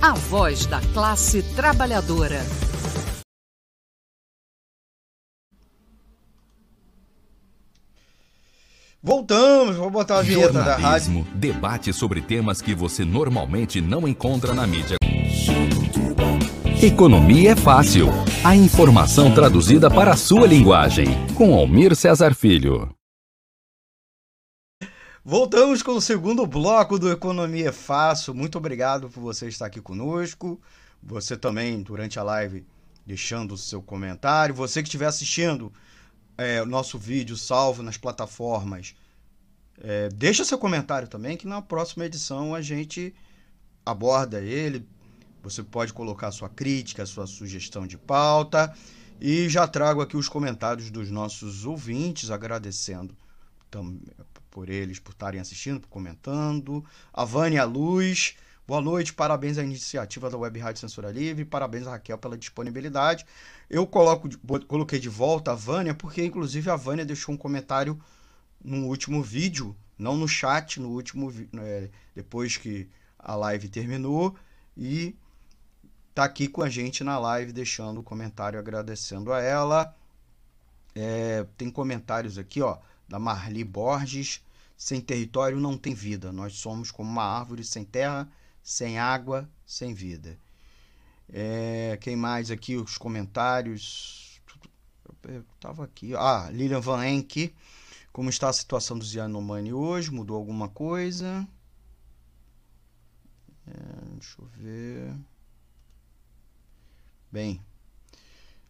a voz da classe trabalhadora. Voltamos, vou botar a vinheta da rádio. Debate sobre temas que você normalmente não encontra na mídia. Economia é fácil. A informação traduzida para a sua linguagem. Com Almir Cesar Filho. Voltamos com o segundo bloco do Economia é Fácil. Muito obrigado por você estar aqui conosco. Você também, durante a live, deixando o seu comentário. Você que estiver assistindo é, o nosso vídeo salvo nas plataformas, é, deixa seu comentário também, que na próxima edição a gente aborda ele, você pode colocar sua crítica, sua sugestão de pauta. E já trago aqui os comentários dos nossos ouvintes, agradecendo por eles por estarem assistindo, por comentando. A Vânia Luz, boa noite, parabéns à iniciativa da Web Rádio Censura Livre, parabéns a Raquel pela disponibilidade. Eu coloco, coloquei de volta a Vânia, porque inclusive a Vânia deixou um comentário no último vídeo, não no chat, no último é, depois que a live terminou, e tá aqui com a gente na live, deixando o comentário agradecendo a ela. É, tem comentários aqui, ó, da Marli Borges. Sem território não tem vida. Nós somos como uma árvore sem terra, sem água, sem vida. É, quem mais aqui? Os comentários. Eu tava aqui. Ah, Lilian Van Enck. Como está a situação do Yanomami hoje? Mudou alguma coisa? É, deixa eu ver. Bem,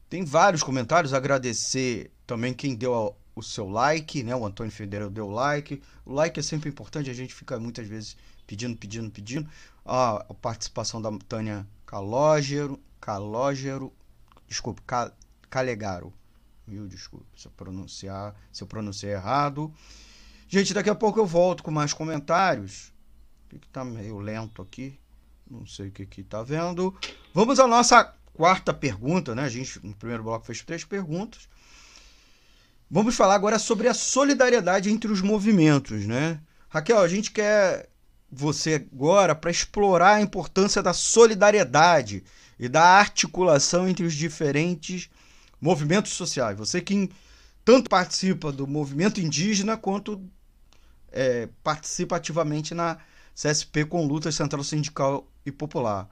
tem vários comentários. Agradecer também quem deu o seu like, né? O Antônio Federer deu like. O like é sempre importante, a gente fica muitas vezes pedindo, pedindo, pedindo. A participação da Tânia Calógero, Calógero, desculpe, Calegaro. Mil desculpe se eu pronunciar, se eu pronunciei errado. Gente, daqui a pouco eu volto com mais comentários. O que tá meio lento aqui? Não sei o que que tá vendo. Vamos à nossa quarta pergunta, né? A gente no primeiro bloco fez três perguntas. Vamos falar agora sobre a solidariedade entre os movimentos, né? Raquel, a gente quer você agora para explorar a importância da solidariedade e da articulação entre os diferentes movimentos sociais. Você que tanto participa do movimento indígena quanto é, participa ativamente na CSP com luta central sindical e popular.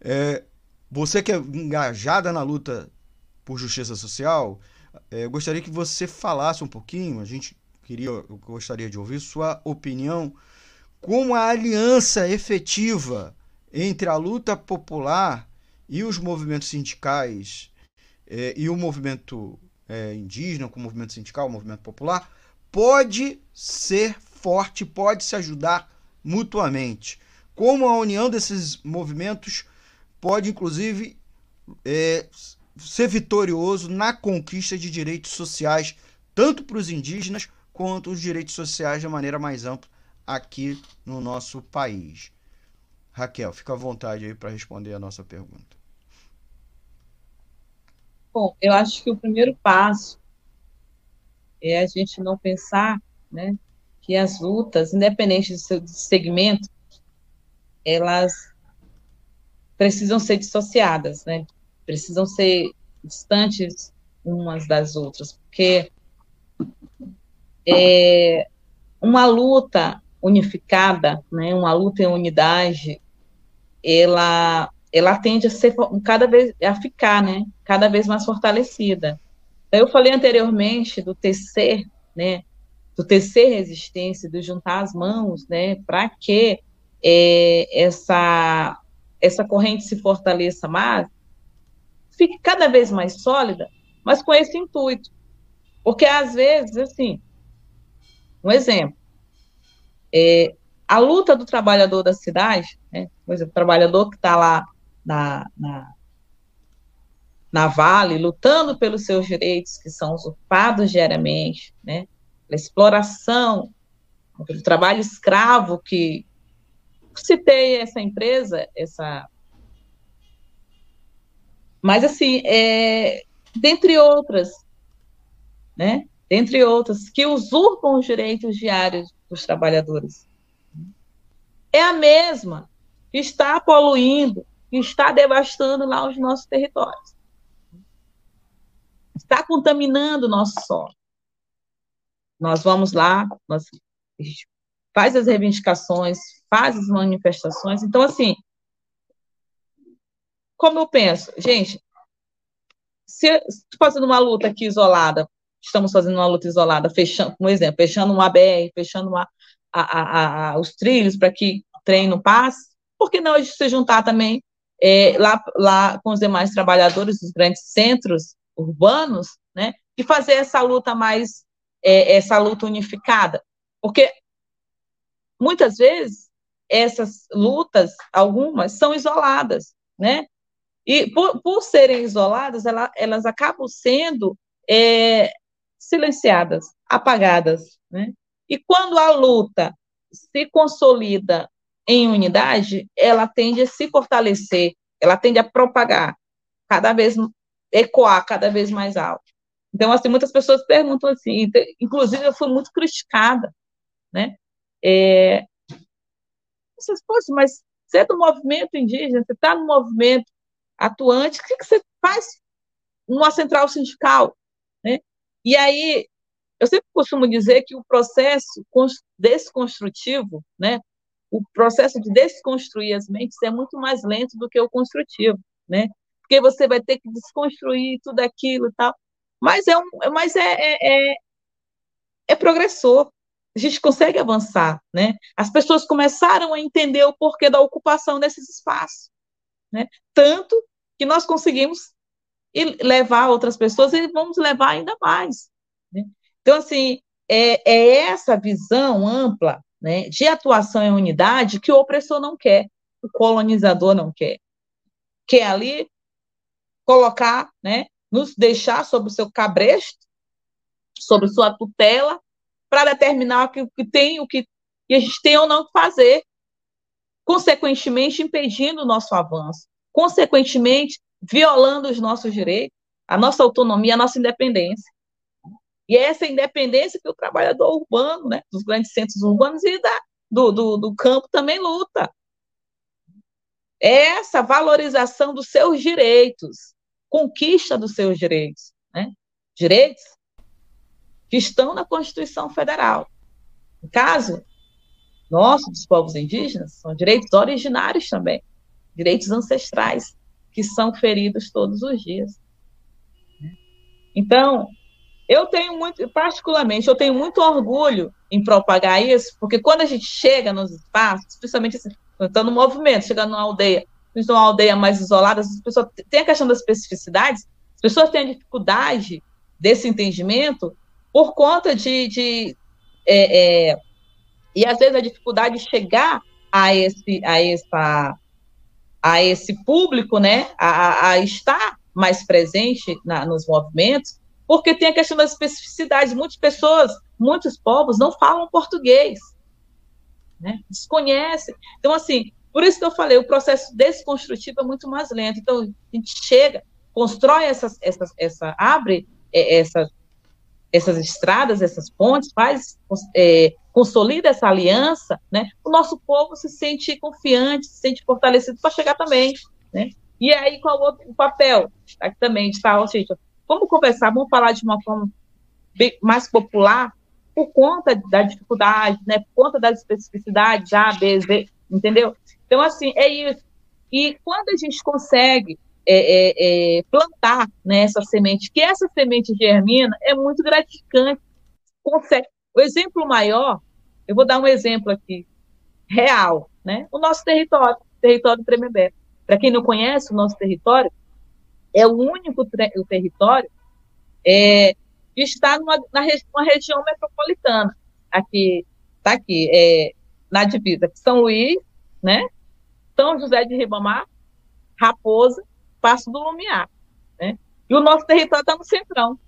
É, você que é engajada na luta por justiça social, eu gostaria que você falasse um pouquinho, a gente queria, eu gostaria de ouvir sua opinião, como a aliança efetiva entre a luta popular e os movimentos sindicais é, e o movimento é, indígena, com o movimento sindical, o movimento popular, pode ser forte, pode se ajudar mutuamente. Como a união desses movimentos pode, inclusive, é, ser vitorioso na conquista de direitos sociais, tanto para os indígenas quanto os direitos sociais de maneira mais ampla aqui no nosso país. Raquel, fica à vontade aí para responder a nossa pergunta. Bom, eu acho que o primeiro passo é a gente não pensar, né, que as lutas, independente do seu segmento, elas precisam ser dissociadas, né? Precisam ser distantes umas das outras, porque é, uma luta unificada, né, uma luta em unidade, ela, ela tende a ser cada vez a ficar, né, cada vez mais fortalecida. Eu falei anteriormente do tecer, né, do tecer resistência, do juntar as mãos, né, para que é, essa essa corrente se fortaleça mais, fique cada vez mais sólida, mas com esse intuito. Porque, às vezes, assim, um exemplo, é, a luta do trabalhador da cidade, né, por exemplo, o trabalhador que está lá na, na, na Vale, lutando pelos seus direitos que são usurpados diariamente, né, pela exploração, pelo trabalho escravo que citei essa empresa, essa. Mas, assim, é, dentre outras, né? Dentre outras, que usurpam os direitos diários dos trabalhadores. É a mesma que está poluindo, que está devastando lá os nossos territórios. Está contaminando o nosso solo. Nós vamos lá, nós faz as reivindicações, faz as manifestações. Então, assim, como eu penso, gente, se fazendo uma luta aqui isolada, estamos fazendo uma luta isolada, fechando, um exemplo, fechando uma BR, fechando uma, a, a, a, os trilhos para que o trem não passe, por que não a gente se juntar também é, lá, lá com os demais trabalhadores dos grandes centros urbanos, né, e fazer essa luta mais, é, essa luta unificada? Porque muitas vezes essas lutas, algumas, são isoladas, né? E por, por serem isoladas, ela, elas acabam sendo é, silenciadas, apagadas, né? E quando a luta se consolida em unidade, ela tende a se fortalecer, ela tende a propagar cada vez, ecoar cada vez mais alto. Então, assim, muitas pessoas perguntam assim, inclusive eu fui muito criticada, né? É, vocês, poxa, mas você é do movimento indígena, você está no movimento atuante, o que, que você faz numa central sindical? Né? E aí, eu sempre costumo dizer que o processo desconstrutivo, né, o processo de desconstruir as mentes é muito mais lento do que o construtivo, né? Porque você vai ter que desconstruir tudo aquilo e tal. Mas é, um, mas é, é, é, é progressor, a gente consegue avançar, né? As pessoas começaram a entender o porquê da ocupação desses espaços, né? Tanto que nós conseguimos levar outras pessoas e vamos levar ainda mais. Né? Então, assim, é, é, essa visão ampla né, de atuação em unidade que o opressor não quer, o colonizador não quer. Quer ali colocar, né, nos deixar sob o seu cabresto, sob sua tutela, para determinar o que, que tem, o que, que a gente tem ou não que fazer, consequentemente impedindo o nosso avanço, consequentemente violando os nossos direitos, a nossa autonomia, a nossa independência. E é essa independência que o trabalhador urbano, né, dos grandes centros urbanos e da, do, do, do campo também luta. É essa valorização dos seus direitos, conquista dos seus direitos. Né? Direitos que estão na Constituição Federal. No caso nosso, dos povos indígenas, são direitos originários também, direitos ancestrais, que são feridos todos os dias. Então, eu tenho muito, particularmente, eu tenho muito orgulho em propagar isso, porque quando a gente chega nos espaços, principalmente assim, então no movimento, chegando numa aldeia, numa aldeia mais isolada, as pessoas têm a questão das especificidades, as pessoas têm a dificuldade desse entendimento por conta de, de é, é, e às vezes a dificuldade de chegar a esse a essa a esse público, né, a, a estar mais presente na, nos movimentos, porque tem a questão das especificidades. Muitas pessoas, muitos povos não falam português, né, desconhecem. Então, assim, por isso que eu falei, o processo desconstrutivo é muito mais lento. Então, a gente chega, constrói essas, essas, essa, abre é, essas essas estradas, essas pontes, faz, é, consolida essa aliança, né, o nosso povo se sente confiante, se sente fortalecido para chegar também, né? E aí, qual o, outro, papel aqui também de falar, gente, vamos conversar, vamos falar de uma forma bem, mais popular, por conta da dificuldade, né, por conta das especificidades, A, B, Z, entendeu? Então, assim, é isso. E quando a gente consegue é, é, é, plantar né, essa semente, que essa semente germina, é muito gratificante. Consegue. O exemplo maior, eu vou dar um exemplo aqui, real, né? O nosso território, território do Tremembé. Para quem não conhece o nosso território, é o único o território é, que está numa, regi região metropolitana. Aqui, está aqui, é, na divisa, São Luís, né? São José de Ribamar, Raposa Passo do Lumiar. Né? E o nosso território está no centrão.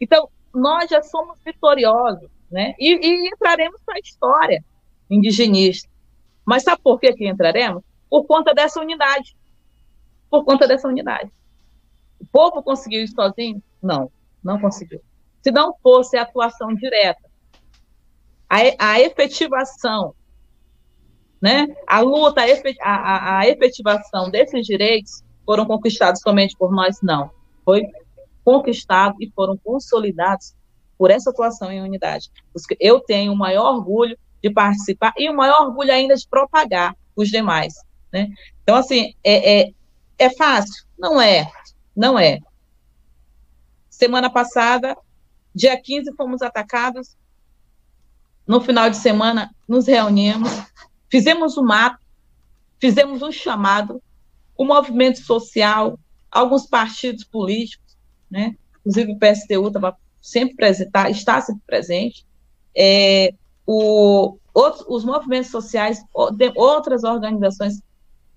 Então, nós já somos vitoriosos, né? E, e entraremos para a história indigenista. Mas sabe por que, que entraremos? Por conta dessa unidade. Por conta dessa unidade. O povo conseguiu isso sozinho? Não, não conseguiu. se não fosse a atuação direta, a, a efetivação, né, a luta, a, a, efetivação desses direitos foram conquistados somente por nós, não. Foi conquistado e foram consolidados por essa atuação em unidade. Eu tenho o maior orgulho de participar e o maior orgulho ainda de propagar os demais. Né? Então, assim, é, é, é fácil? Não é, não é. Semana passada, dia 15, fomos atacados. No final de semana, nos reunimos, fizemos um mapa, fizemos um chamado, o movimento social, alguns partidos políticos, né? inclusive o PSTU estava sempre presente, tá, está sempre presente, é, o, outros, os movimentos sociais, outras organizações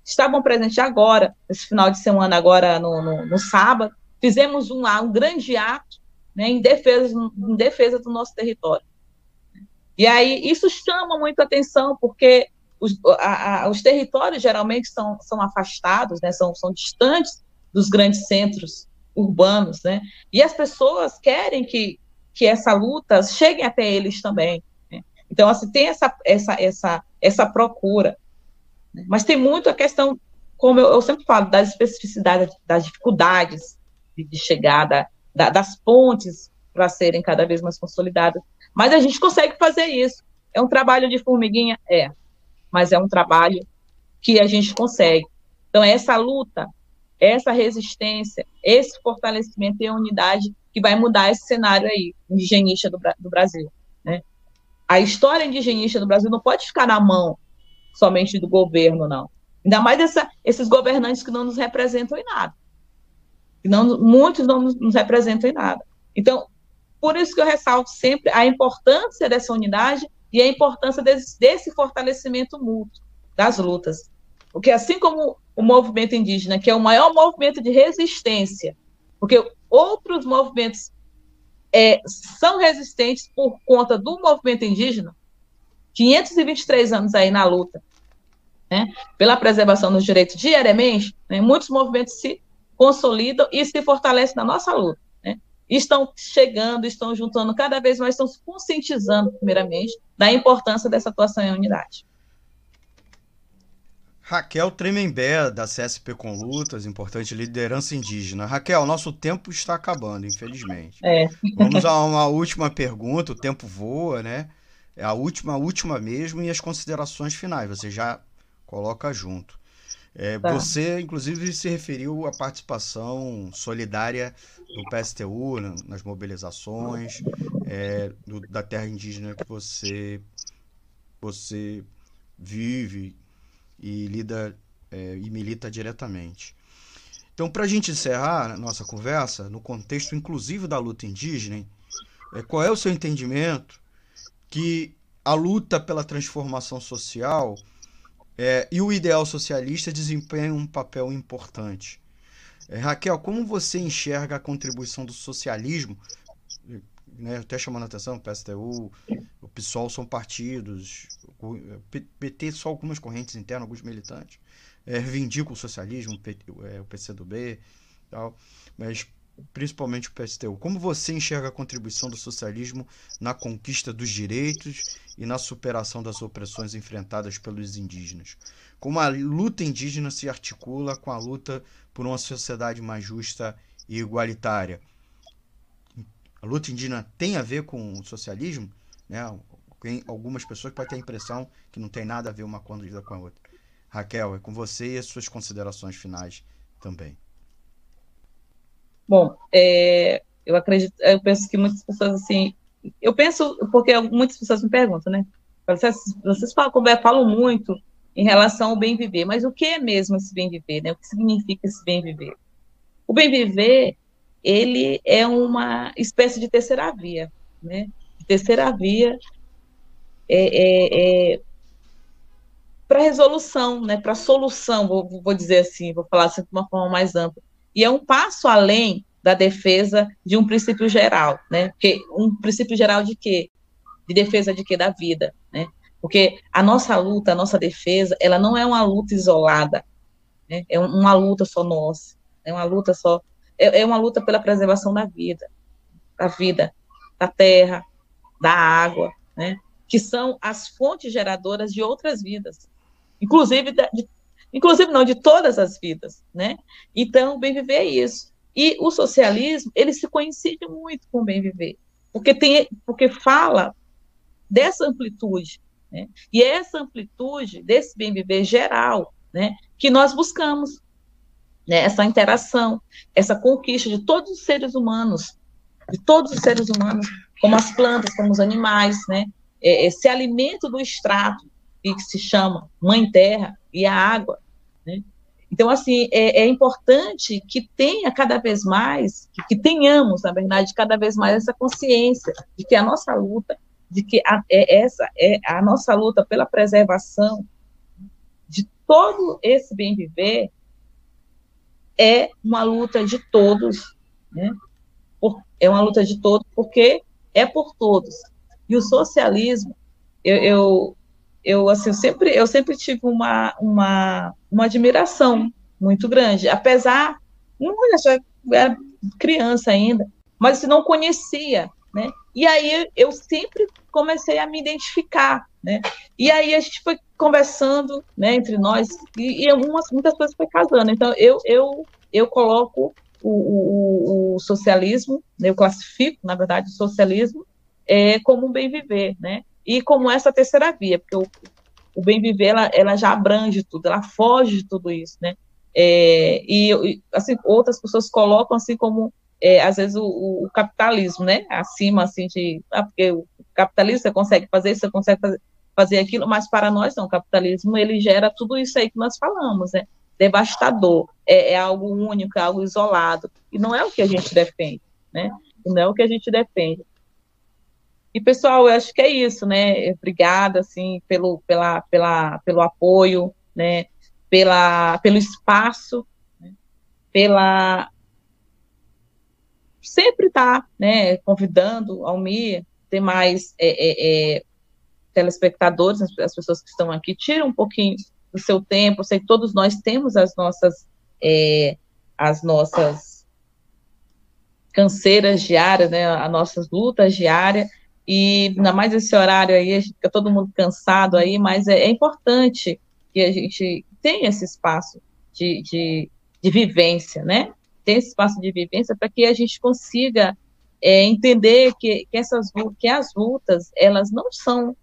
estavam presentes agora, esse final de semana, agora no, no, no sábado, fizemos um, um grande ato né, em, defesa, em defesa do nosso território. E aí isso chama muito atenção, porque os, a, a, os territórios geralmente são, são afastados, né, são, são distantes dos grandes centros urbanos, né? E as pessoas querem que, que essa luta chegue até eles também. Né? Então, assim, tem essa, essa, essa, essa procura. Né? Mas tem muito a questão, como eu, eu sempre falo, das especificidades, das dificuldades de, de chegada, da, das pontes para serem cada vez mais consolidadas. Mas a gente consegue fazer isso. É um trabalho de formiguinha? É. Mas é um trabalho que a gente consegue. Então, essa luta essa resistência, esse fortalecimento e a unidade que vai mudar esse cenário aí, indigenista do, do Brasil. Né? A história indigenista do Brasil não pode ficar na mão somente do governo, não. Ainda mais essa, esses governantes que não nos representam em nada. Não, muitos não nos, nos representam em nada. Então, por isso que eu ressalto sempre a importância dessa unidade e a importância desse, desse fortalecimento mútuo das lutas. Porque assim como o movimento indígena, que é o maior movimento de resistência, porque outros movimentos é, são resistentes por conta do movimento indígena, 523 anos aí na luta, né, pela preservação dos direitos diariamente, né, muitos movimentos se consolidam e se fortalecem na nossa luta. Né, estão chegando, estão juntando cada vez mais, estão se conscientizando, primeiramente, da importância dessa atuação em unidade. Raquel Tremembé, da CSP com Lutas, importante liderança indígena. Raquel, nosso tempo está acabando, infelizmente. É. Vamos a uma última pergunta, o tempo voa, né? É a última, a última mesmo, e as considerações finais, você já coloca junto. É, tá. Você, inclusive, se referiu à participação solidária do PSTU nas mobilizações é, do, da terra indígena que você, você vive, e lida é, e milita diretamente. Então, para a gente encerrar a nossa conversa, no contexto inclusive da luta indígena, é, qual é o seu entendimento que a luta pela transformação social é, e o ideal socialista desempenham um papel importante? É, Raquel, como você enxerga a contribuição do socialismo né, até chamando a atenção, o PSTU, o PSOL são partidos, o PT só algumas correntes internas, alguns militantes, é, reivindicam o socialismo, o, é, PCdoB tal, mas principalmente o PSTU. Como você enxerga a contribuição do socialismo na conquista dos direitos e na superação das opressões enfrentadas pelos indígenas? Como a luta indígena se articula com a luta por uma sociedade mais justa e igualitária? A luta indígena tem a ver com o socialismo, né? Tem algumas pessoas podem ter a impressão que não tem nada a ver uma coisa com a outra. Raquel, é com você e as suas considerações finais também. Bom, é, eu acredito, eu penso que muitas pessoas assim, eu penso porque muitas pessoas me perguntam, né? Vocês, vocês falam, falam muito em relação ao bem viver, mas o que é mesmo esse bem viver, né? O que significa esse bem viver? O bem viver ele é uma espécie de terceira via, né? Terceira via é, é, é para resolução, né? Para solução, vou, vou, dizer assim, vou falar assim de uma forma mais ampla. E é um passo além da defesa de um princípio geral, né? Porque um princípio geral de quê? De defesa de quê? Da vida, né? Porque a nossa luta, a nossa defesa, ela não é uma luta isolada, né? É uma luta só nossa, é uma luta só é, é uma luta pela preservação da vida, da vida. da terra, da água, né? que são as fontes geradoras de outras vidas, inclusive, de, inclusive não, de todas as vidas, né? Então, o bem viver é isso. E o socialismo, ele se coincide muito com o bem viver, porque tem, porque fala dessa amplitude, né? E é essa amplitude desse bem viver geral, né, que nós buscamos, né? Essa interação, essa conquista de todos os seres humanos, de todos os seres humanos, como as plantas, como os animais, né? É, esse alimento do extrato que se chama mãe terra e a água, né? Então, assim, é, é, importante que tenha cada vez mais, que, tenhamos, na verdade, cada vez mais essa consciência de que a nossa luta, de que a, é essa é a nossa luta pela preservação de todo esse bem viver é uma luta de todos, né? É uma luta de todos porque é por todos. E o socialismo, eu, eu, eu assim, eu sempre, eu sempre tive uma, uma, uma admiração muito grande, apesar, não já era criança ainda, mas não conhecia, né? E aí eu sempre comecei a me identificar, né? E aí a gente foi conversando, né, entre nós e, e algumas muitas coisas foi casando. Então eu eu eu coloco o, o, o socialismo, né, eu classifico, na verdade, o socialismo é, como um bem viver, né? E como essa terceira via, porque o, o bem viver ela, ela já abrange tudo, ela foge de tudo isso, né? É, e assim outras pessoas colocam assim como é, às vezes o, o, capitalismo, né? Acima assim de ah, porque o capitalismo você consegue fazer isso, você consegue fazer, fazer aquilo, mas para nós não, o capitalismo ele gera tudo isso aí que nós falamos, né? Devastador, é, é algo único, é algo isolado e não é o que a gente defende, né? Não é o que a gente defende. E, pessoal, eu acho que é isso, né? Obrigada, assim, pelo, pela, pela, pelo apoio, né? Pela, pelo espaço, né? pela... Sempre estar, tá, né, convidando ao MIA, ter mais é, é, é, telespectadores, as, as, pessoas que estão aqui, tira um pouquinho do seu tempo, eu sei que todos nós temos as nossas, é, as nossas canseiras diárias, né, as nossas lutas diárias, e ainda mais esse horário aí, fica todo mundo cansado aí, mas é, é importante que a gente tenha esse espaço de, de, de vivência, né? Tem esse espaço de vivência para que a gente consiga é, entender que, que, essas, que as lutas, elas não são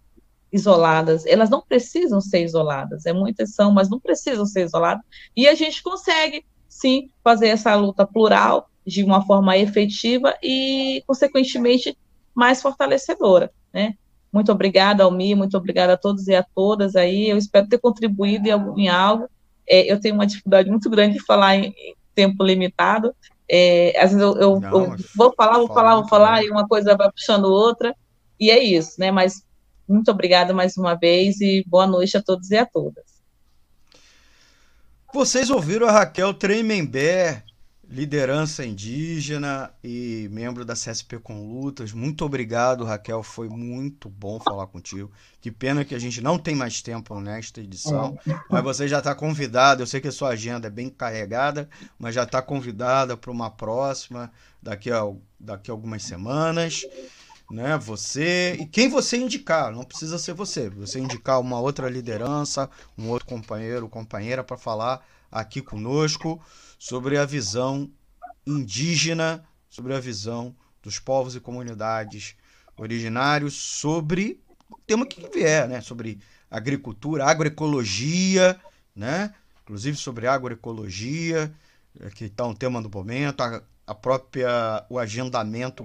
isoladas, elas não precisam ser isoladas, é muitas são, mas não precisam ser isoladas, e a gente consegue, sim, fazer essa luta plural de uma forma efetiva e, consequentemente, mais fortalecedora, né? Muito obrigada, Almir, muito obrigada a todos e a todas aí, eu espero ter contribuído em, em algo, é, eu tenho uma dificuldade muito grande de falar em, em tempo limitado, é, às vezes eu, eu, Não, eu vou falar, vou falar, vou falar, e uma coisa vai puxando outra, e é isso, né? Mas muito obrigada mais uma vez e boa noite a todos e a todas. Vocês ouviram a Raquel Tremembé liderança indígena e membro da CSP com Lutas. Muito obrigado, Raquel. Foi muito bom falar contigo. Que pena que a gente não tem mais tempo nesta edição, é. mas você já está convidada. Eu sei que a sua agenda é bem carregada, mas já está convidada para uma próxima daqui a, daqui a algumas semanas. Né, você e quem você indicar, não precisa ser você, você indicar uma outra liderança, um outro companheiro, companheira para falar aqui conosco sobre a visão indígena, sobre a visão dos povos e comunidades originários, sobre o tema que vier, né? sobre agricultura, agroecologia, né? inclusive sobre agroecologia, é, que está um tema do momento, a, a própria, o agendamento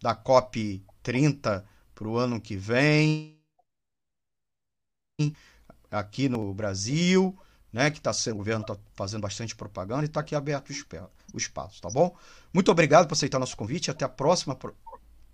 da COP 30 para o ano que vem aqui no Brasil né, que está sendo, o governo está fazendo bastante propaganda e está aqui aberto o espaço, tá bom? Muito obrigado por aceitar nosso convite, até a próxima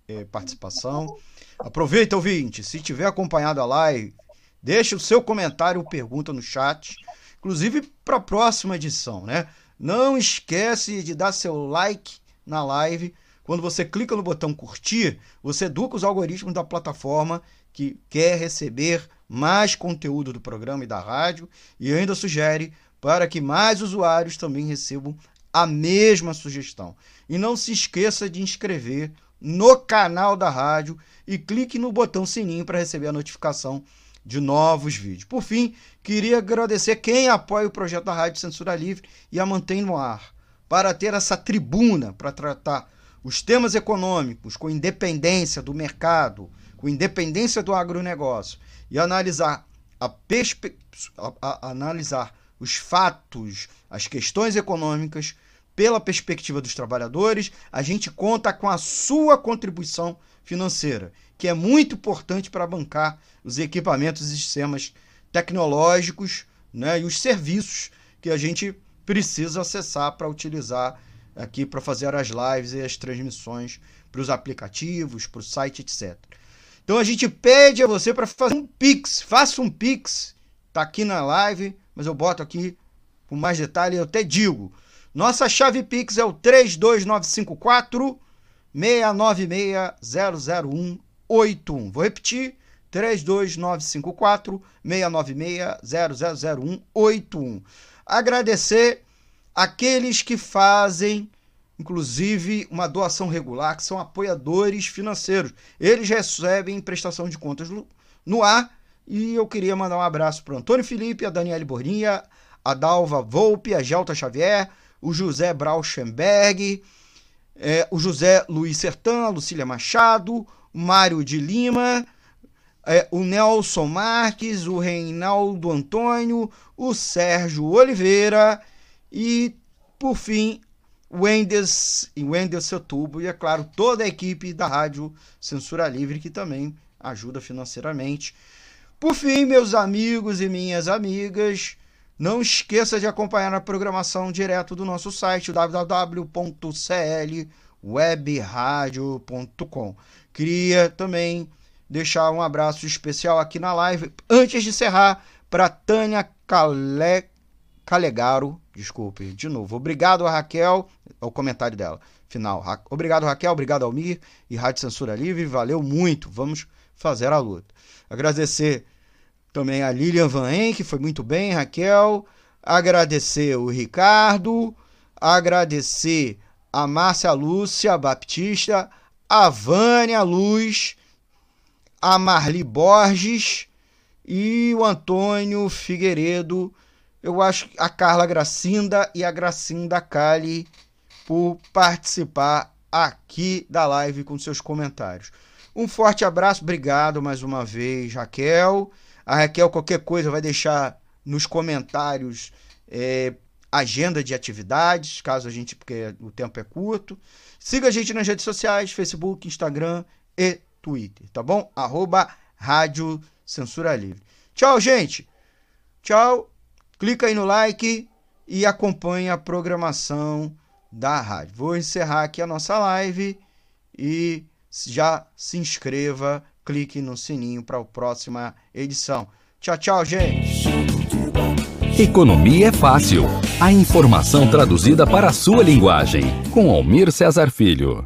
eh, participação. Aproveita, ouvinte, se tiver acompanhado a live, deixe o seu comentário ou pergunta no chat, inclusive para a próxima edição, né? Não esquece de dar seu like na live. Quando você clica no botão curtir, você educa os algoritmos da plataforma que quer receber mais conteúdo do programa e da rádio e ainda sugere para que mais usuários também recebam a mesma sugestão. E não se esqueça de inscrever no canal da rádio e clique no botão sininho para receber a notificação de novos vídeos. Por fim, queria agradecer quem apoia o projeto da Rádio Censura Livre e a mantém no ar, para ter essa tribuna para tratar os temas econômicos com independência do mercado, com independência do agronegócio e analisar a, perspe... a, a analisar os fatos, as questões econômicas pela perspectiva dos trabalhadores, a gente conta com a sua contribuição financeira, que é muito importante para bancar os equipamentos e sistemas tecnológicos né, e os serviços que a gente precisa acessar para utilizar aqui para fazer as lives e as transmissões para os aplicativos, para o site, etc. Então a gente pede a você para fazer um Pix, faça um Pix, tá aqui na live, mas eu boto aqui com mais detalhe, eu até digo. Nossa chave Pix é o 32954 696 00181. Vou repetir: 32954 696 00181. Agradecer aqueles que fazem inclusive uma doação regular, que são apoiadores financeiros. Eles recebem prestação de contas no ar. E eu queria mandar um abraço para o Antônio Felipe, a Daniele Borninha, a Dalva Volpe, a Gelta Xavier, o José Brauschenberg, é, o José Luiz Sertã, a Lucília Machado, o Mário de Lima, é, o Nelson Marques, o Reinaldo Antônio, o Sérgio Oliveira e, por fim, Wenders e Wenders Setubo e, é claro, toda a equipe da Rádio Censura Livre que também ajuda financeiramente. Por fim, meus amigos e minhas amigas, não esqueça de acompanhar a programação direto do nosso site www.clwebradio.com. Queria também deixar um abraço especial aqui na live, antes de encerrar, para Tânia Cale... Calegaro. Desculpe, de novo. Obrigado a Raquel, é o comentário dela, final. Ra... Obrigado, Raquel, obrigado, Almir e Rádio Censura Livre, valeu muito. Vamos fazer a luta. Agradecer também a Lilian Van En, que foi muito bem, Raquel. Agradecer o Ricardo. Agradecer a Márcia Lúcia Baptista, a Vânia Luz, a Marli Borges e o Antônio Figueiredo. Eu acho a Carla Gracinda e a Gracinda Cali por participar aqui da live com seus comentários. Um forte abraço, obrigado mais uma vez, Raquel. A Raquel, qualquer coisa, vai deixar nos comentários é, agenda de atividades, caso a gente, porque o tempo é curto. Siga a gente nas redes sociais, Facebook, Instagram e Twitter, tá bom? Arroba Rádio Censura Livre. Tchau, gente! Tchau! Clica aí no like e acompanhe a programação da rádio. Vou encerrar aqui a nossa live e já se inscreva clique no sininho para a próxima edição. Tchau, tchau, gente! Economia é fácil. A informação traduzida para a sua linguagem. Com Almir Cesar Filho.